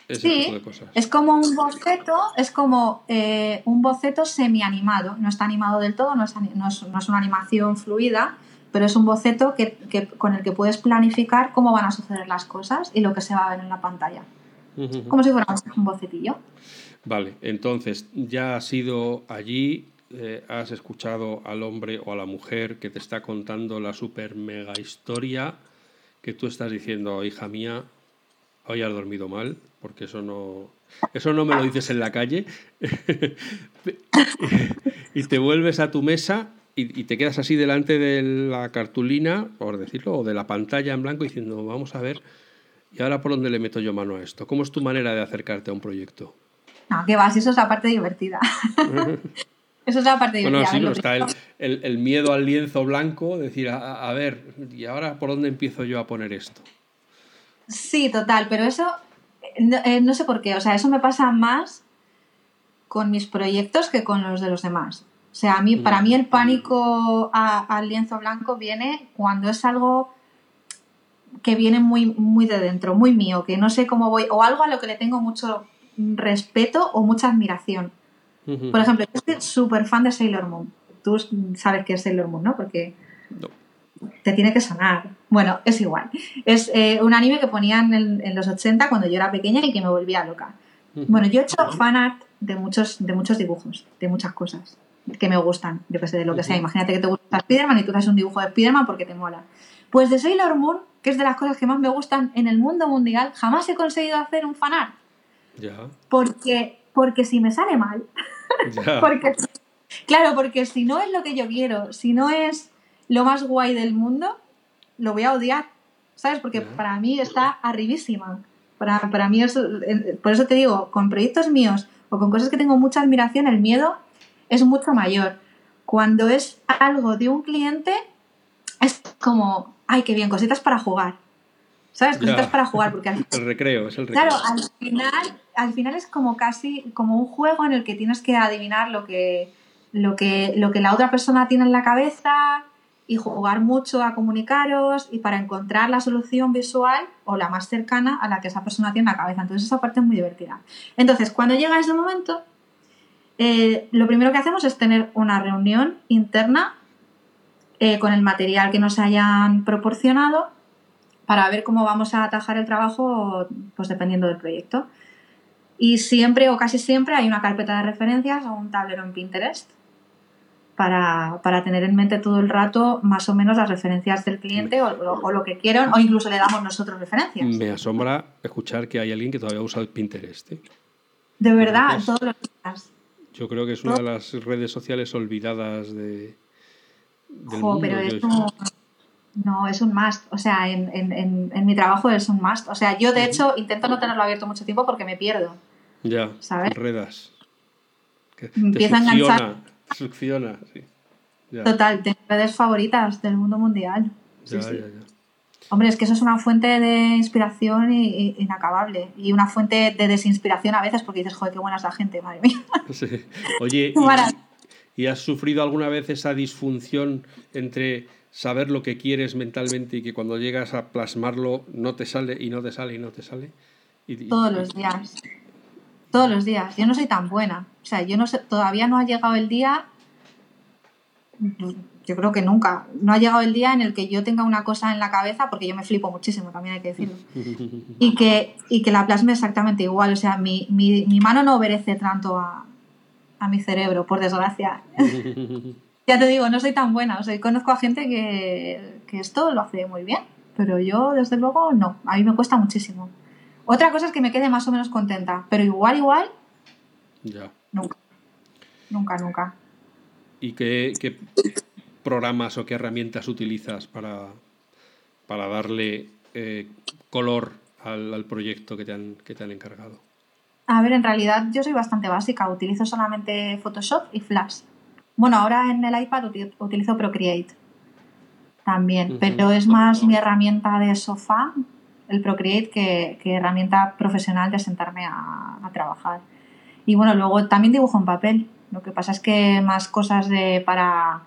Ese tipo de cosas. Es como un boceto, es como eh, un boceto semi-animado. No está animado del todo, no es, no es, no es una animación fluida, pero es un boceto que, que- con el que puedes planificar cómo van a suceder las cosas y lo que se va a ver en la pantalla. Como si fuera un bocetillo. Vale, entonces ya has ido allí, eh, has escuchado al hombre o a la mujer que te está contando la super mega historia que tú estás diciendo, hija mía, hoy has dormido mal, porque eso no, eso no me lo dices en la calle. y te vuelves a tu mesa y, y te quedas así delante de la cartulina, por decirlo, o de la pantalla en blanco diciendo, vamos a ver, ¿y ahora por dónde le meto yo mano a esto? ¿Cómo es tu manera de acercarte a un proyecto? No, que va, si eso es la parte divertida. eso es la parte divertida. Bueno, sí, no, está el, el- el miedo al lienzo blanco, decir, a, a- a ver, ¿y ahora por dónde empiezo yo a poner esto? Sí, total, pero eso eh, no, eh, no sé por qué, o sea, eso me pasa más con mis proyectos que con los de los demás. O sea, a mí, para mí el pánico al lienzo blanco viene cuando es algo que viene muy, muy de dentro, muy mío, que no sé cómo voy, o algo a lo que le tengo mucho respeto o mucha admiración. Por ejemplo, yo soy súper fan de Sailor Moon. Tú sabes qué es Sailor Moon, ¿no? Porque No. te tiene que sonar. Bueno, es igual. Es eh, un anime que ponían en, en los 80 cuando yo era pequeña y que me volvía loca. Bueno, yo he hecho fanart de muchos, de muchos dibujos, de muchas cosas que me gustan, yo que sé, de lo que sea. Imagínate que te gusta Spider-Man y tú haces un dibujo de Spider-Man porque te mola. Pues de Sailor Moon, que es de las cosas que más me gustan en el mundo mundial, jamás he conseguido hacer un fanart. Ya, Porque, porque si me sale mal, ya. porque, claro, porque si no es lo que yo quiero, si no es lo más guay del mundo, lo voy a odiar, ¿sabes? Porque para mí está arribísima. Para, para mí, eso, por eso te digo, con proyectos míos o con cosas que tengo mucha admiración, el miedo es mucho mayor. Cuando es algo de un cliente, es como, ay, qué bien, cositas para jugar. ¿Sabes? Cositas Ya. para jugar, porque al El recreo, es el recreo. Claro, al final, al final es como casi como un juego en el que tienes que adivinar lo que, lo que, lo que la otra persona tiene en la cabeza y jugar mucho a comunicaros y para encontrar la solución visual o la más cercana a la que esa persona tiene en la cabeza. Entonces esa parte es muy divertida. Entonces, cuando llega ese momento, eh, lo primero que hacemos es tener una reunión interna eh, con el material que nos hayan proporcionado para ver cómo vamos a atajar el trabajo, pues dependiendo del proyecto. Y siempre o casi siempre hay una carpeta de referencias o un tablero en Pinterest para, para tener en mente todo el rato más o menos las referencias del cliente o, o- o lo que quieran o incluso le damos nosotros referencias. Me asombra escuchar que hay alguien que todavía usa el Pinterest. ¿eh? De verdad, todos los días. Yo creo que es una de las redes sociales olvidadas de, del Jo, mundo. pero es un, no, es un must. O sea, en, en- en- en mi trabajo es un must. O sea, yo de hecho intento no tenerlo abierto mucho tiempo porque me pierdo. Ya, ¿sabes? enredas. Que te empieza a enganchar. succiona, sí. Ya, Total, tengo redes favoritas del mundo mundial. Sí, ya, sí. ya, ya. Hombre, es que eso es una fuente de inspiración inacabable y una fuente de desinspiración a veces porque dices, joder, qué buena es la gente, madre mía. Sí. Oye. ¿y, y has sufrido alguna vez esa disfunción entre saber lo que quieres mentalmente y que cuando llegas a plasmarlo no te sale y no te sale y no te sale? Y- Todos los días. Todos los días. Yo no soy tan buena. O sea, yo no sé, todavía no ha llegado el día, yo creo que nunca, no ha llegado el día en el que yo tenga una cosa en la cabeza, porque yo me flipo muchísimo, también hay que decirlo, y que, y que la plasme exactamente igual. O sea, mi, mi, mi mano no obedece tanto a, a mi cerebro, por desgracia. Ya te digo, no soy tan buena. O sea, conozco a gente que, que esto lo hace muy bien, pero yo, desde luego, no. A mí me cuesta muchísimo. Otra cosa es que me quede más o menos contenta, pero igual, igual, Ya. nunca. Nunca, nunca. ¿Y qué, qué programas o qué herramientas utilizas para, para darle eh, color al, al proyecto que te, han, que te han encargado? A ver, en realidad yo soy bastante básica. Utilizo solamente Photoshop y Flash. Bueno, ahora en el iPad uti- utilizo Procreate también, pero es más mi herramienta de sofá, el Procreate, que, que herramienta profesional de sentarme a, a trabajar. Y bueno, luego también dibujo en papel. Lo que pasa es que más cosas de para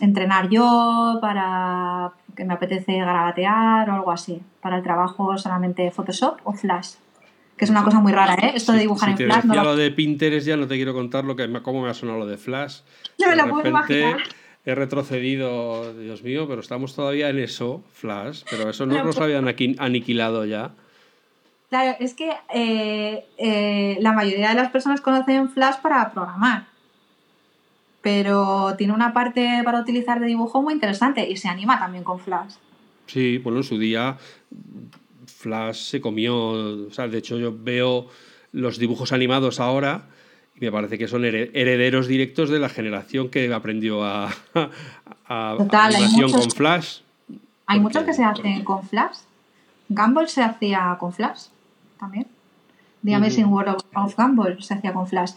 entrenar yo, para que me apetece garabatear o algo así. Para el trabajo solamente Photoshop o Flash. Que es una cosa muy rara, ¿eh? Esto de dibujar en Flash no decía lo lo de Pinterest ya no te quiero contar lo que cómo me ha sonado lo de Flash. No me lo puedo imaginar. he retrocedido, Dios mío, pero estamos todavía en eso, Flash, pero eso no nos habían aniquilado ya. Claro, es que eh, eh, la mayoría de las personas conocen Flash para programar, pero tiene una parte para utilizar de dibujo muy interesante y se anima también con Flash. Sí, bueno, en su día Flash se comió, o sea, de hecho yo veo los dibujos animados ahora y me parece que son herederos directos de la generación que aprendió a, a, animación con Flash. Hay muchos que se hacen con Flash. Gumball se hacía con Flash también. The Amazing World of, Gumball se hacía con Flash.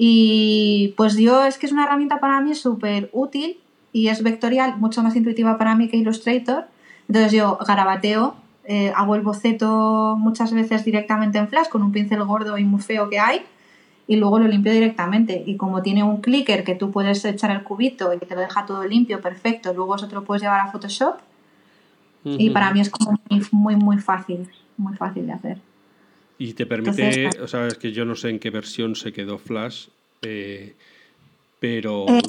Y pues yo es que es una herramienta para mí súper útil y es vectorial, mucho más intuitiva para mí que Illustrator. Entonces yo garabateo, eh, hago el boceto muchas veces directamente en Flash con un pincel gordo y muy feo que hay y luego lo limpio directamente. Y como tiene un clicker que tú puedes echar el cubito y te lo deja todo limpio, perfecto, luego eso te lo puedes llevar a Photoshop. Y para mí es como muy, muy, fácil, muy fácil de hacer. Y te permite, o sea, es que yo no sé en qué versión se quedó Flash, eh, pero... Eh,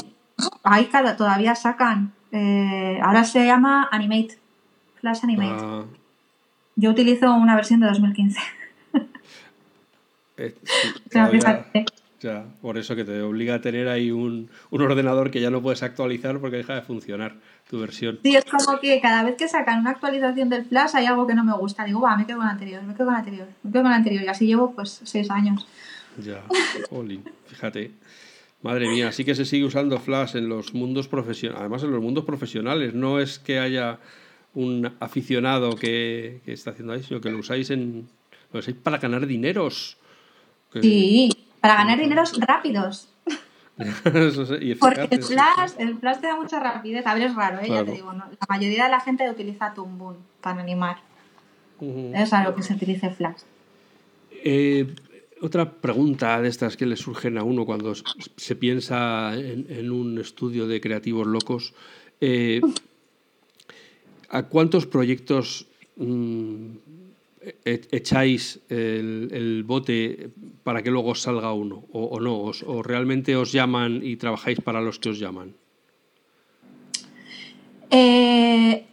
ahí cada, todavía sacan, ahora se llama Animate, Flash Animate. Ah, yo utilizo una versión de 2015. Eh, ya, por eso que te obliga a tener ahí un, ordenador que ya no puedes actualizar porque deja de funcionar tu versión. Sí, es como que cada vez que sacan una actualización del Flash hay algo que no me gusta. Digo, va, me quedo con la anterior, me quedo con la anterior, me quedo con la anterior. Y así llevo pues seis años. Ya, fíjate. Madre mía, sí que se sigue usando Flash en los mundos profesionales. Además, en los mundos profesionales. No es que haya un aficionado que, está haciendo sino que lo usáis en lo usáis para ganar dineros. Sí, para ganar dineros rápidos. Porque el flash, el flash te da mucha rapidez. A ver, es raro, ¿eh? ya te digo. La mayoría de la gente utiliza Toon para animar. Es raro que se utilice flash. Eh, otra pregunta de estas que le surgen a uno cuando se piensa en, un estudio de creativos locos. Eh, ¿A cuántos proyectos mm, echáis el, bote para que luego salga uno o, no? O, realmente os llaman y trabajáis para los que os llaman? Eh,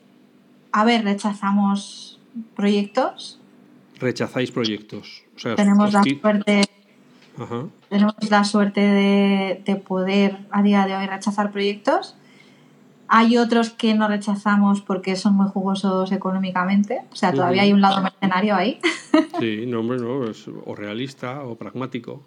a ver, rechazamos proyectos. ¿Rechazáis proyectos? tenemos, la suerte, tenemos la suerte de poder a día de hoy rechazar proyectos hay otros que no rechazamos porque son muy jugosos económicamente. O sea, todavía hay un lado mercenario ahí. Sí, no, hombre, no, es o realista o pragmático.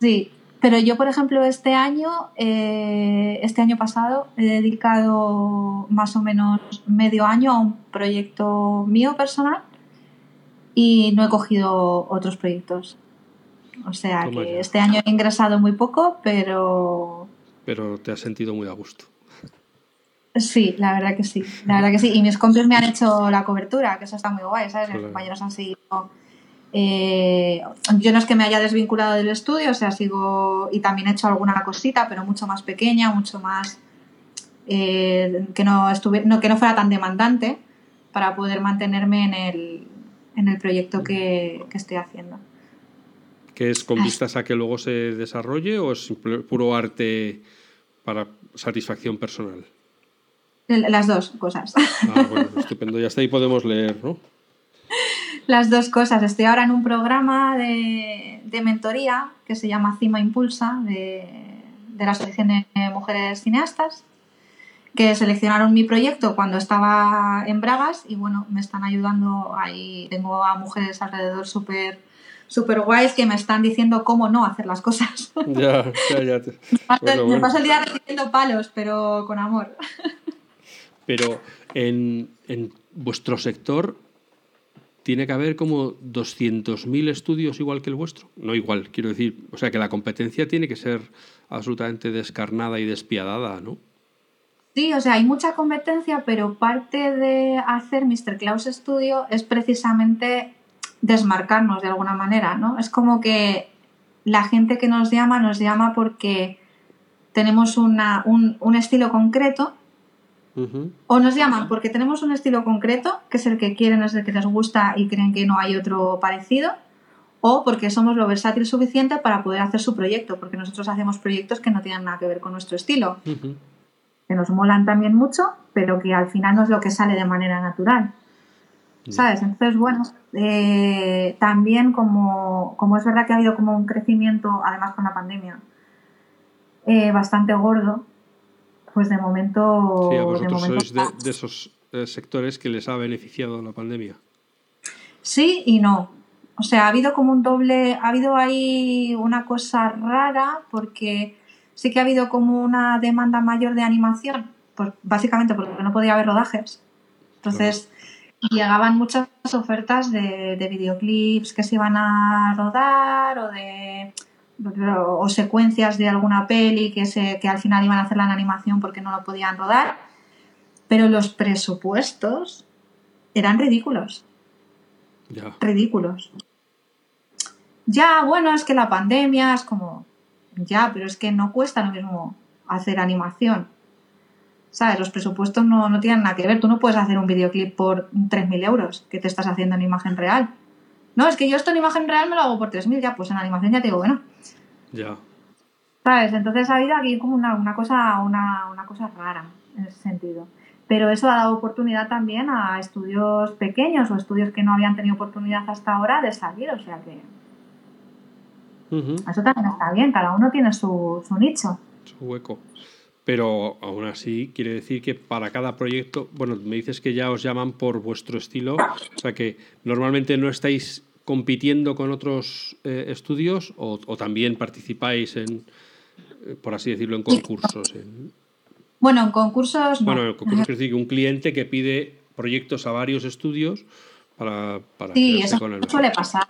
Sí. pero yo, por ejemplo, este año, eh, este año pasado, he dedicado más o menos medio año a un proyecto mío personal y no he cogido otros proyectos. O sea, que este año he ingresado muy poco, pero... Pero te has sentido muy a gusto. Sí, la verdad que sí, la verdad que sí. Y mis compis me han hecho la cobertura, que eso está muy guay, ¿sabes? Mis compañeros han seguido. Eh, yo no es que me haya desvinculado del estudio, o sea, sigo y también he hecho alguna cosita, pero mucho más pequeña, mucho más eh, que no estuve, no, que no fuera tan demandante para poder mantenerme en el, en el proyecto que, que estoy haciendo. ¿Que es con vistas a que luego se desarrolle o es puro arte para satisfacción personal? Las dos cosas. Ah, bueno, estupendo. Ya está ahí podemos leer, ¿no? Las dos cosas. Estoy ahora en un programa de, mentoría que se llama Cima Impulsa de, la Asociación de Mujeres Cineastas que seleccionaron mi proyecto cuando estaba en Bragas y bueno, me están ayudando ahí. Tengo a mujeres alrededor súper super guays que me están diciendo cómo no hacer las cosas. Ya, ya, ya. me paso el día recibiendo palos, pero con amor. Pero en, vuestro sector tiene que haber como 200.000 estudios igual que el vuestro. No igual, quiero decir, o sea que la competencia tiene que ser absolutamente descarnada y despiadada, ¿no? Sí, o sea, hay mucha competencia, pero parte de hacer Mr. Klaus Studio es precisamente desmarcarnos de alguna manera, ¿no? Es como que la gente que nos llama nos llama porque tenemos un, un estilo concreto o nos llaman porque tenemos un estilo concreto, que es el que quieren, es el que les gusta y creen que no hay otro parecido, o porque somos lo versátil suficiente para poder hacer su proyecto, porque nosotros hacemos proyectos que no tienen nada que ver con nuestro estilo. que nos molan también mucho, pero que al final no es lo que sale de manera natural. ¿Sabes? Entonces, bueno, eh, también como, como, es verdad que ha habido como un crecimiento, además con la pandemia, eh, bastante gordo, pues de momento... Sí, a vosotros sois de, esos eh, sectores que les ha beneficiado la pandemia. Sí y no. O sea, ha habido como un doble, ha habido ahí una cosa rara porque sí que ha habido como una demanda mayor de animación, pues básicamente porque no podía haber rodajes. Entonces llegaban muchas ofertas de, videoclips que se iban a rodar o de o secuencias de alguna peli que, se, que al final iban a hacer la animación porque no lo podían rodar, pero los presupuestos eran ridículos. Ridículos. Ya, bueno, es que la pandemia es como, ya, pero es que no cuesta lo mismo hacer animación. ¿Sabes? Los presupuestos no, no tienen nada que ver. Tú no puedes hacer un videoclip por 3.000 euros que te estás haciendo en imagen real. No, es que yo esto en imagen real me lo hago por 3.000, ya, pues en animación ya te digo, bueno. Ya. ¿Sabes? Entonces ha habido aquí como una, una cosa, una, una cosa rara en ese sentido. Pero eso ha dado oportunidad también a estudios pequeños o estudios que no habían tenido oportunidad hasta ahora de salir, o sea que eso también está bien, cada uno tiene su, nicho. Su hueco. Pero aún así quiere decir que para cada proyecto, bueno, me dices que ya os llaman por vuestro estilo, o sea que normalmente no estáis compitiendo con otros eh, estudios o, también participáis en, eh, por así decirlo, en concursos. Bueno, en concursos. No. Bueno, en concursos quiere decir que un cliente que pide proyectos a varios estudios para, para sí, eso con el suele pasar.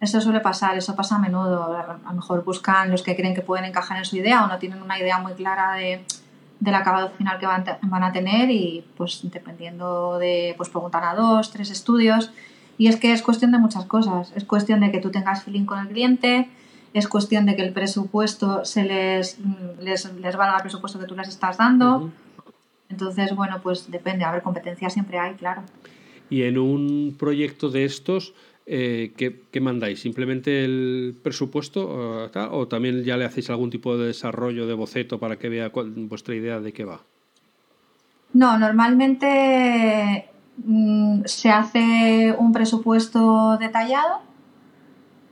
Eso suele pasar, eso pasa a menudo. A lo mejor buscan los que creen que pueden encajar en su idea o no tienen una idea muy clara de, del acabado final que van, van, a tener y pues dependiendo de, pues preguntan a dos, tres estudios. Y es que es cuestión de muchas cosas. Es cuestión de que tú tengas feeling con el cliente, es cuestión de que el presupuesto se les, les, les valga el presupuesto que tú les estás dando. Entonces, bueno, pues depende. A ver, competencia siempre hay, claro. Y en un proyecto de estos, eh, ¿qué, mandáis? ¿Simplemente el presupuesto o también ya le hacéis algún tipo de desarrollo de boceto para que vea vuestra idea de qué va? No, normalmente mm, se hace un presupuesto detallado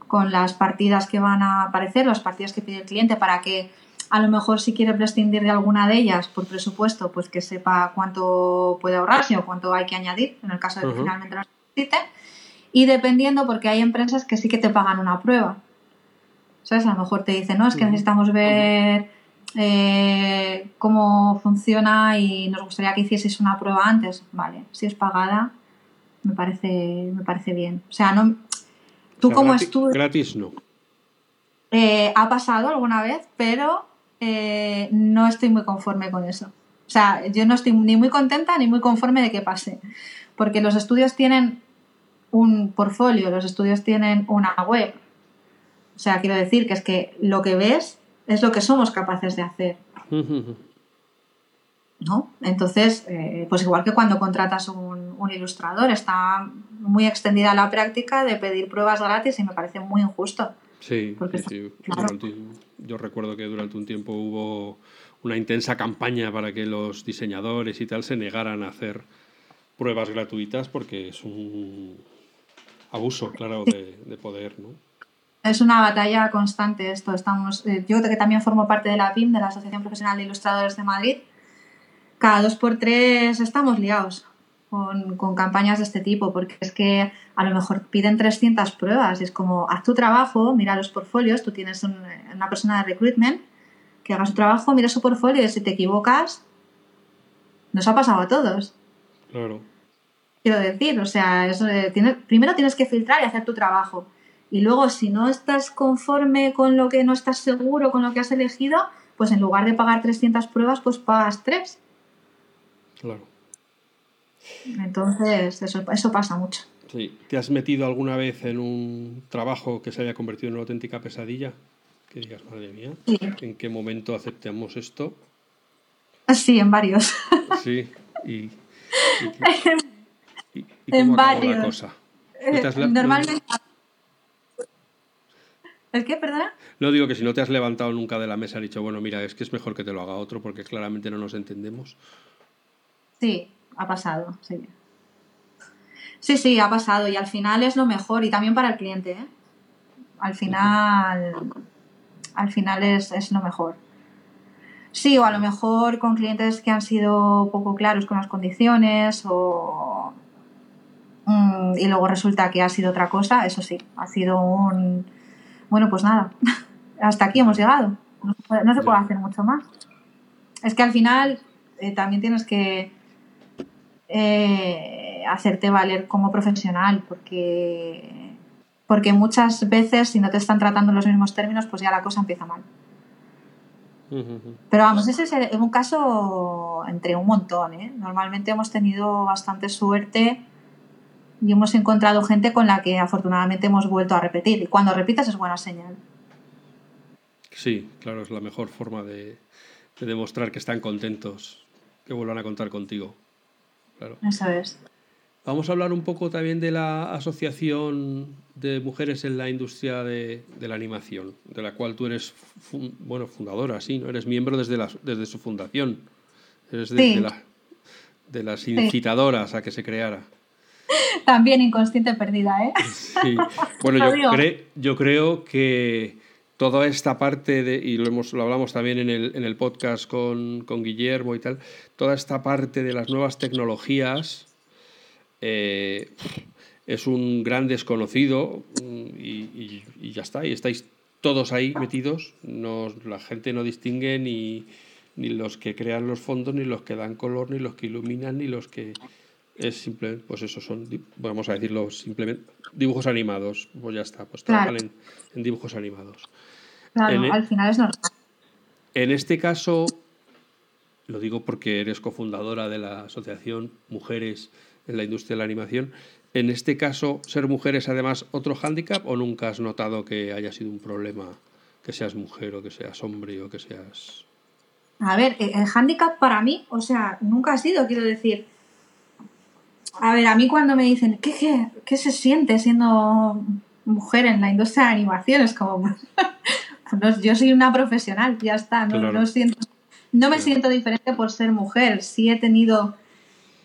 con las partidas que van a aparecer, las partidas que pide el cliente para que a lo mejor si quiere prescindir de alguna de ellas por presupuesto, pues que sepa cuánto puede ahorrarse o cuánto hay que añadir en el caso de que finalmente lo necesite y dependiendo, porque hay empresas que sí que te pagan una prueba. ¿Sabes? A lo mejor te dicen, no, es que necesitamos ver eh, cómo funciona y nos gustaría que hicieseis una prueba antes. Vale, si es pagada, me parece, me parece bien. O sea, no. Tú como estudio. Gratis no. Eh, ha pasado alguna vez, pero eh, no estoy muy conforme con eso. O sea, yo no estoy ni muy contenta ni muy conforme de que pase. Porque los estudios tienen un portfolio, los estudios tienen una web. O sea, quiero decir que es que lo que ves es lo que somos capaces de hacer. ¿No? Entonces, eh, pues igual que cuando contratas un, ilustrador, está muy extendida la práctica de pedir pruebas gratis y me parece muy injusto. Sí, sí, yo recuerdo que durante un tiempo hubo una intensa campaña para que los diseñadores y tal se negaran a hacer pruebas gratuitas porque es un abuso, claro, de, poder, ¿no? Es una batalla constante esto. Estamos, eh, yo que también formo parte de la PIM, de la Asociación Profesional de Ilustradores de Madrid. Cada dos por tres estamos liados con, con, campañas de este tipo, porque es que a lo mejor piden 300 pruebas. es como, haz tu trabajo, mira los portfolios, tú tienes una persona de recruitment que haga su trabajo, mira su portfolio y si te equivocas, nos ha pasado a todos. Claro quiero decir. O sea, eh, primero tienes que filtrar y hacer tu trabajo. Y luego, si no estás conforme con lo que no estás seguro, con lo que has elegido, pues en lugar de pagar 300 pruebas, pues pagas 3. Claro. Entonces, eso, eso pasa mucho. Sí. ¿Te has metido alguna vez en un trabajo que se haya convertido en una auténtica pesadilla? Que digas, madre mía, ¿en qué momento aceptamos esto? Sí, en varios. Sí, y en varios. Eh, normalmente. ¿El qué, perdona? No digo que si no te has levantado nunca de la mesa y dicho, bueno, mira, es que es mejor que te lo haga otro porque claramente no nos entendemos. Sí, ha pasado, sí. Sí, sí, ha pasado y al final es lo mejor y también para el cliente, ¿eh? Al final, al final es, es lo mejor. Sí, o a lo mejor con clientes que han sido poco claros con las condiciones o... mm, y luego resulta que ha sido otra cosa, eso sí, ha sido un... Bueno, pues nada, hasta aquí hemos llegado. No se puede, no se puede Ya. hacer mucho más. Es que al final eh, también tienes que eh, hacerte valer como profesional, porque, porque muchas veces si no te están tratando en los mismos términos, pues ya la cosa empieza mal. Pero vamos, ese es un caso entre un montón. ¿eh? Normalmente hemos tenido bastante suerte y hemos encontrado gente con la que afortunadamente hemos vuelto a repetir. Y cuando repites es buena señal. Sí, claro, es la mejor forma de, de demostrar que están contentos, que vuelvan a contar contigo. Claro. Eso es. Vamos a hablar un poco también de la Asociación de Mujeres en la Industria de, de la Animación, de la cual tú eres fun- bueno, fundadora, sí, ¿no? Eres miembro desde, la- desde su fundación. Eres de, Sí. de la- de las incitadoras a que se creara. También inconsciente perdida, ¿eh? Sí. Bueno, yo, cre- yo creo que toda esta parte de, y lo, hemos, lo hablamos también en el, en el podcast con, con Guillermo y tal, toda esta parte de las nuevas tecnologías eh, es un gran desconocido y, y- y ya está, y estáis todos ahí metidos, no, la gente no distingue ni, ni los que crean los fondos, ni los que dan color, ni los que iluminan, ni los que es simplemente, pues eso son, vamos a decirlo simplemente, dibujos animados, pues ya está, pues Claro. trabajan en, en dibujos animados. Claro, En el- al final es normal. En este caso, lo digo porque eres cofundadora de la Asociación Mujeres en la Industria de la Animación, en este caso, ser mujer es además otro hándicap o nunca has notado que haya sido un problema que seas mujer o que seas hombre o que seas... A ver, eh, el handicap para mí, o sea, nunca ha sido, quiero decir. A ver, a mí cuando me dicen, ¿qué, qué, qué se siente siendo mujer en la industria de animación? Es como, no, yo soy una profesional, ya está, no, Claro. no siento, no me Claro. siento diferente por ser mujer. Sí he tenido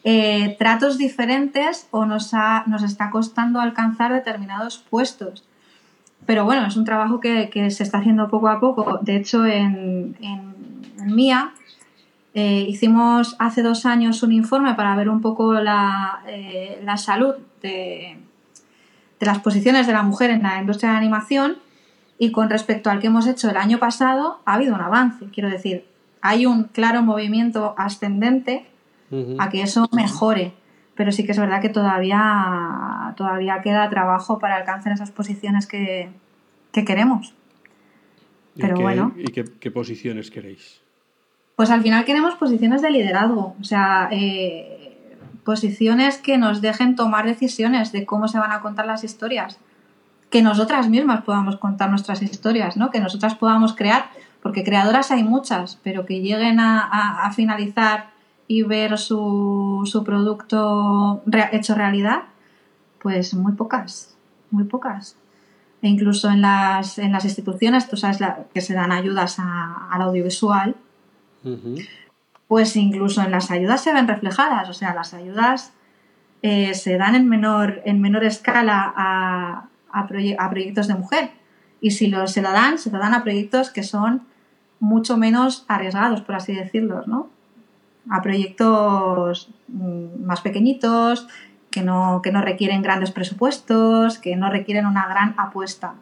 eh, tratos diferentes o nos, ha, nos está costando alcanzar determinados puestos. Pero bueno, es un trabajo que, que se está haciendo poco a poco. De hecho, en, en, en Mía eh, hicimos hace dos años un informe para ver un poco la, eh, la salud de, de las posiciones de la mujer en la industria de la animación y con respecto al que hemos hecho el año pasado ha habido un avance. Quiero decir, hay un claro movimiento ascendente a que eso mejore. Pero sí que es verdad que todavía, todavía queda trabajo para alcanzar esas posiciones que, que queremos. ¿Y pero qué- bueno. ¿Y qué, qué posiciones queréis? Pues al final queremos posiciones de liderazgo, o sea, eh, posiciones que nos dejen tomar decisiones de cómo se van a contar las historias. Que nosotras mismas podamos contar nuestras historias, ¿no? Que nosotras podamos crear, porque creadoras hay muchas, pero que lleguen a, finalizar y ver su, su producto hecho realidad, pues muy pocas, muy pocas. E incluso en las, en las instituciones, tú sabes que se dan ayudas al pues incluso en las ayudas se ven reflejadas. O sea, las ayudas eh, se dan en menor, en menor escala a, a, proye- a proyectos de mujer. Y si lo, se lo dan, se lo dan a proyectos que son mucho menos arriesgados, por así decirlo, ¿no? A proyectos mm, más pequeñitos, que no, que no requieren grandes presupuestos, que no requieren una gran apuesta.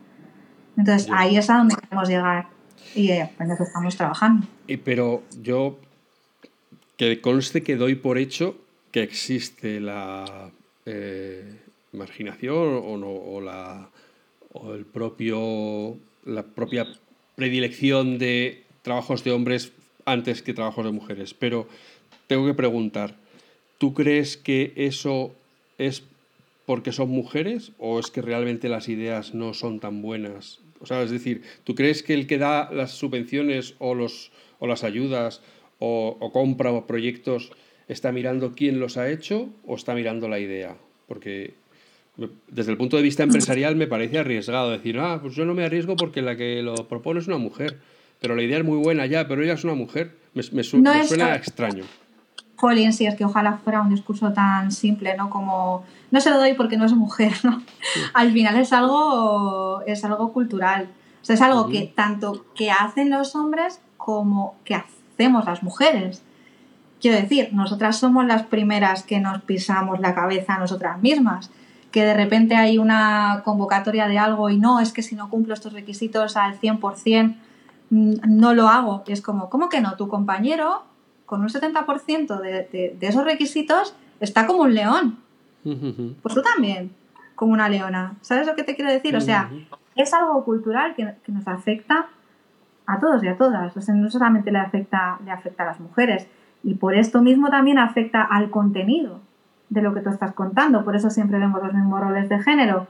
Entonces, ahí es a donde queremos llegar. Y eh, en estamos trabajando. Y, pero yo que conste que doy por hecho que existe la eh, marginación o, no, o, la, o el propio, la propia predilección de trabajos de hombres antes que trabajos de mujeres. Pero tengo que preguntar, ¿tú crees que eso es porque son mujeres o es que realmente las ideas no son tan buenas? O sea, es decir, ¿tú crees que el que da las subvenciones o, los, o las ayudas o, o compra proyectos está mirando quién los ha hecho o está mirando la idea? Porque desde el punto de vista empresarial me parece arriesgado decir, ah, pues yo no me arriesgo porque la que lo propone es una mujer. Pero la idea es muy buena ya, pero ella es una mujer. Me, suena extraño. Jolín, sí, es que ojalá fuera un discurso tan simple, ¿no? Como no se lo doy porque no es mujer, ¿no? Al final es algo, es algo cultural. O sea, es algo que tanto que hacen los hombres como que hacemos las mujeres. Quiero decir, nosotras somos las primeras que nos pisamos la cabeza a nosotras mismas. Que de repente hay una convocatoria de algo y no, es que si no cumplo estos requisitos al 100%, mm, no lo hago. Y es como, ¿cómo que no? Tu compañero, con un 70% de, de, esos requisitos, está como un león. Pues tú también, como una leona. ¿Sabes lo que te quiero decir? O sea, es algo cultural que, que nos afecta a todos y a todas. O sea, no solamente le afecta, le afecta a las mujeres. Y por esto mismo también afecta al contenido de lo que tú estás contando. Por eso siempre vemos los mismos roles de género.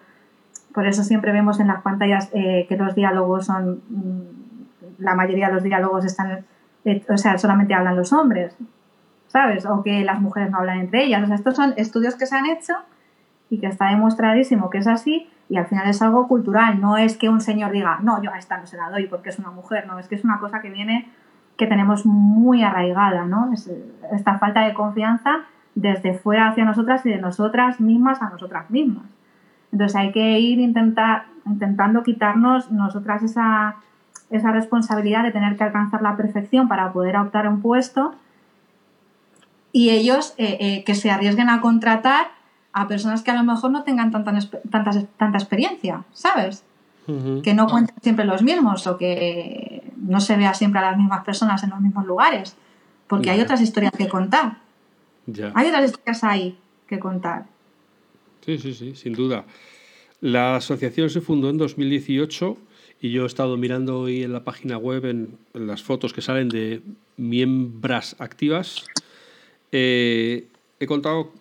Por eso siempre vemos en las pantallas eh, que los diálogos son. Mm, la mayoría de los diálogos están. O sea, solamente hablan los hombres. ¿Sabes? O que las mujeres no hablan entre ellas. O sea, estos son estudios que se han hecho y que está demostradísimo que es así y al final es algo cultural, no es que un señor diga, no, yo a esta no se la doy porque es una mujer, no, es que es una cosa que viene, que tenemos muy arraigada, ¿no? esta falta de confianza desde fuera hacia nosotras y de nosotras mismas a nosotras mismas. Entonces hay que ir intentar, intentando quitarnos nosotras esa, esa responsabilidad de tener que alcanzar la perfección para poder optar a un puesto y ellos eh, eh, que se arriesguen a contratar a personas que a lo mejor no tengan tanta, tanta, tanta experiencia, ¿sabes? Que no cuenten siempre los mismos o que no se vea siempre a las mismas personas en los mismos lugares, porque hay otras historias que contar. Hay otras historias ahí que contar. Sí, sí, sí, sin duda. La asociación se fundó en 2018 y yo he estado mirando hoy en la página web en, las fotos que salen de miembros activas. Eh, he contado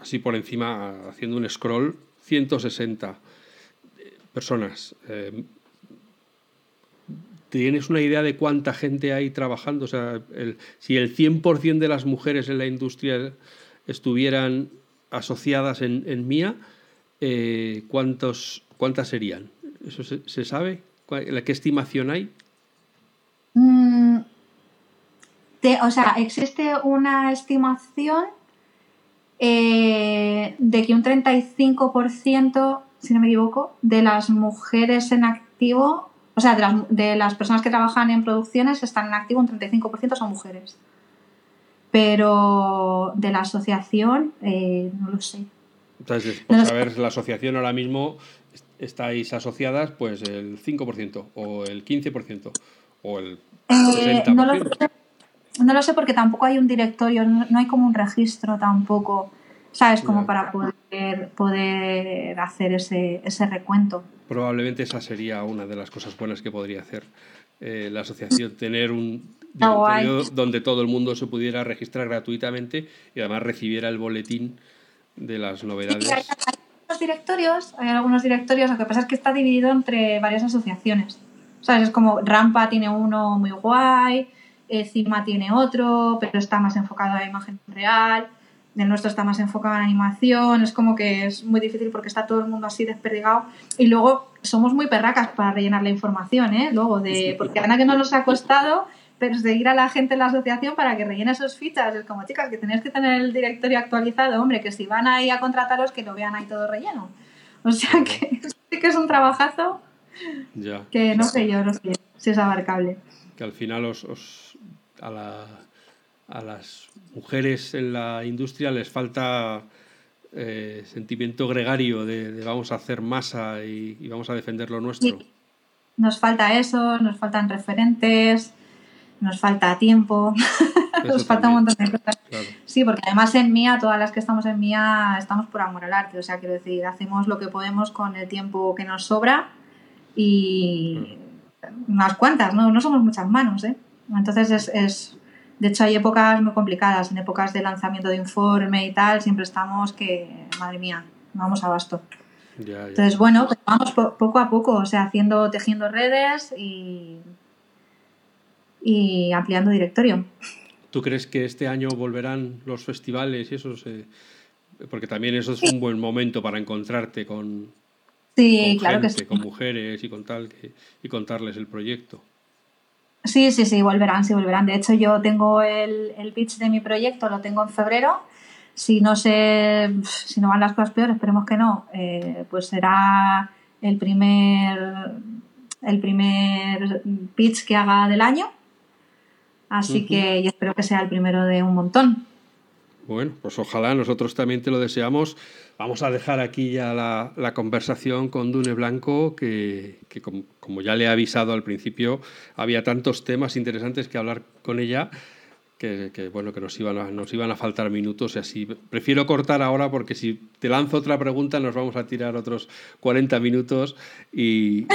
así por encima, haciendo un scroll, 160 personas. Eh, ¿Tienes una idea de cuánta gente hay trabajando? O sea, si el 100% de las mujeres en la industria estuvieran asociadas en, en MIA, eh, ¿cuántos, ¿cuántas serían? ¿Eso se, sabe? ¿Qué estimación hay? Mm, o sea, existe una estimación eh, de que un 35%, si no me equivoco, de las mujeres en activo, o sea, de las, personas que trabajan en producciones están en activo, un 35% son mujeres. Pero de la asociación, eh, no lo sé. Entonces, por saber, la asociación ahora mismo estáis asociadas pues el 5% o el 15% o el 60%. Eh, no, lo sé, no, lo sé, porque tampoco hay un directorio, no, hay como un registro tampoco, ¿sabes? Como para poder, poder hacer ese, ese recuento. Probablemente esa sería una de las cosas buenas que podría hacer eh, la asociación, tener un directorio donde todo el mundo se pudiera registrar gratuitamente y además recibiera el boletín de las novedades. hay, algunos directorios, hay algunos directorios, lo que pasa es que está dividido entre varias asociaciones. ¿Sabes? Es como Rampa tiene uno muy guay, Cima tiene otro, pero está más enfocado a la imagen real. El nuestro está más enfocado en animación. Es como que es muy difícil porque está todo el mundo así desperdigado. Y luego somos muy perracas para rellenar la información, ¿eh? Luego de. Porque Ana que no nos ha costado perseguir a la gente en la asociación para que rellene esos fichas. Es como, chicas, que tenéis que tener el directorio actualizado, hombre, que si van ahí a contrataros, que lo vean ahí todo relleno. O sea que sí que es un trabajazo ya. que no sé yo, no sé si es abarcable. Que al final os a, a las mujeres en la industria les falta eh, sentimiento gregario de, vamos a hacer masa y, vamos a defender lo nuestro. Nos falta eso, nos faltan referentes, nos falta tiempo, nos falta un montón de cosas. Sí, porque además en MIA, todas las que estamos en MIA, estamos por amor al arte. O sea, quiero decir, hacemos lo que podemos con el tiempo que nos sobra y unas cuantas, ¿no? No somos muchas manos, ¿eh? Entonces es, es, de hecho hay épocas muy complicadas, en épocas de lanzamiento de informe y tal, siempre estamos que, madre mía, vamos a basto. Entonces, bueno, pues vamos poco a poco, o sea, haciendo, tejiendo redes y, y ampliando directorio. ¿Tú crees que este año volverán los festivales y eso? porque también eso es un buen momento para encontrarte con, sí, claro que sí. con mujeres y con tal, y contarles el proyecto. Sí, sí, sí, volverán, sí, volverán. De hecho, yo tengo el, el pitch de mi proyecto, lo tengo en febrero. Si no sé, si no van las cosas peores, esperemos que no, eh, pues será el primer, el primer pitch que haga del año. Así que espero que sea el primero de un montón. Bueno, pues ojalá, nosotros también te lo deseamos. Vamos a dejar aquí ya la, conversación con Dune Blanco, que, como, ya le he avisado al principio, había tantos temas interesantes que hablar con ella. Que, bueno que nos iban a, nos iban a faltar minutos y así prefiero cortar ahora porque si te lanzo otra pregunta nos vamos a tirar otros 40 minutos y,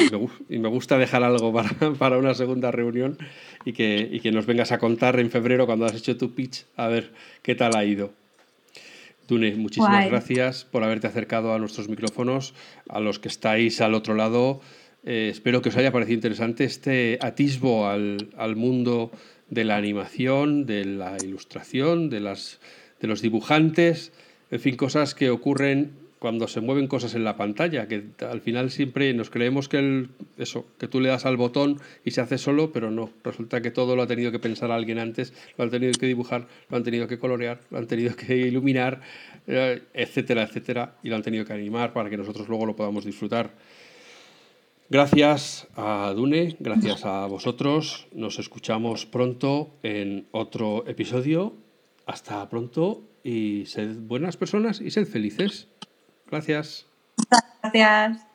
me, gusta dejar algo para, para, una segunda reunión y que, y que nos vengas a contar en febrero cuando has hecho tu pitch a ver qué tal ha ido. Dune, muchísimas gracias por haberte acercado a nuestros micrófonos, a los que estáis al otro lado. Eh, espero que os haya parecido interesante este atisbo al, al, mundo de la animación, de la ilustración, de, las, de los dibujantes, en fin, cosas que ocurren cuando se mueven cosas en la pantalla, que al final siempre nos creemos que eso, que tú le das al botón y se hace solo, pero no. Resulta que todo lo ha tenido que pensar alguien antes, lo han tenido que dibujar, lo han tenido que colorear, lo han tenido que iluminar, eh, etcétera, etcétera, y lo han tenido que animar para que nosotros luego lo podamos disfrutar. Gracias a Dune, gracias a vosotros. Nos escuchamos pronto en otro episodio. Hasta pronto y sed buenas personas y sed felices. Gracias. Gracias.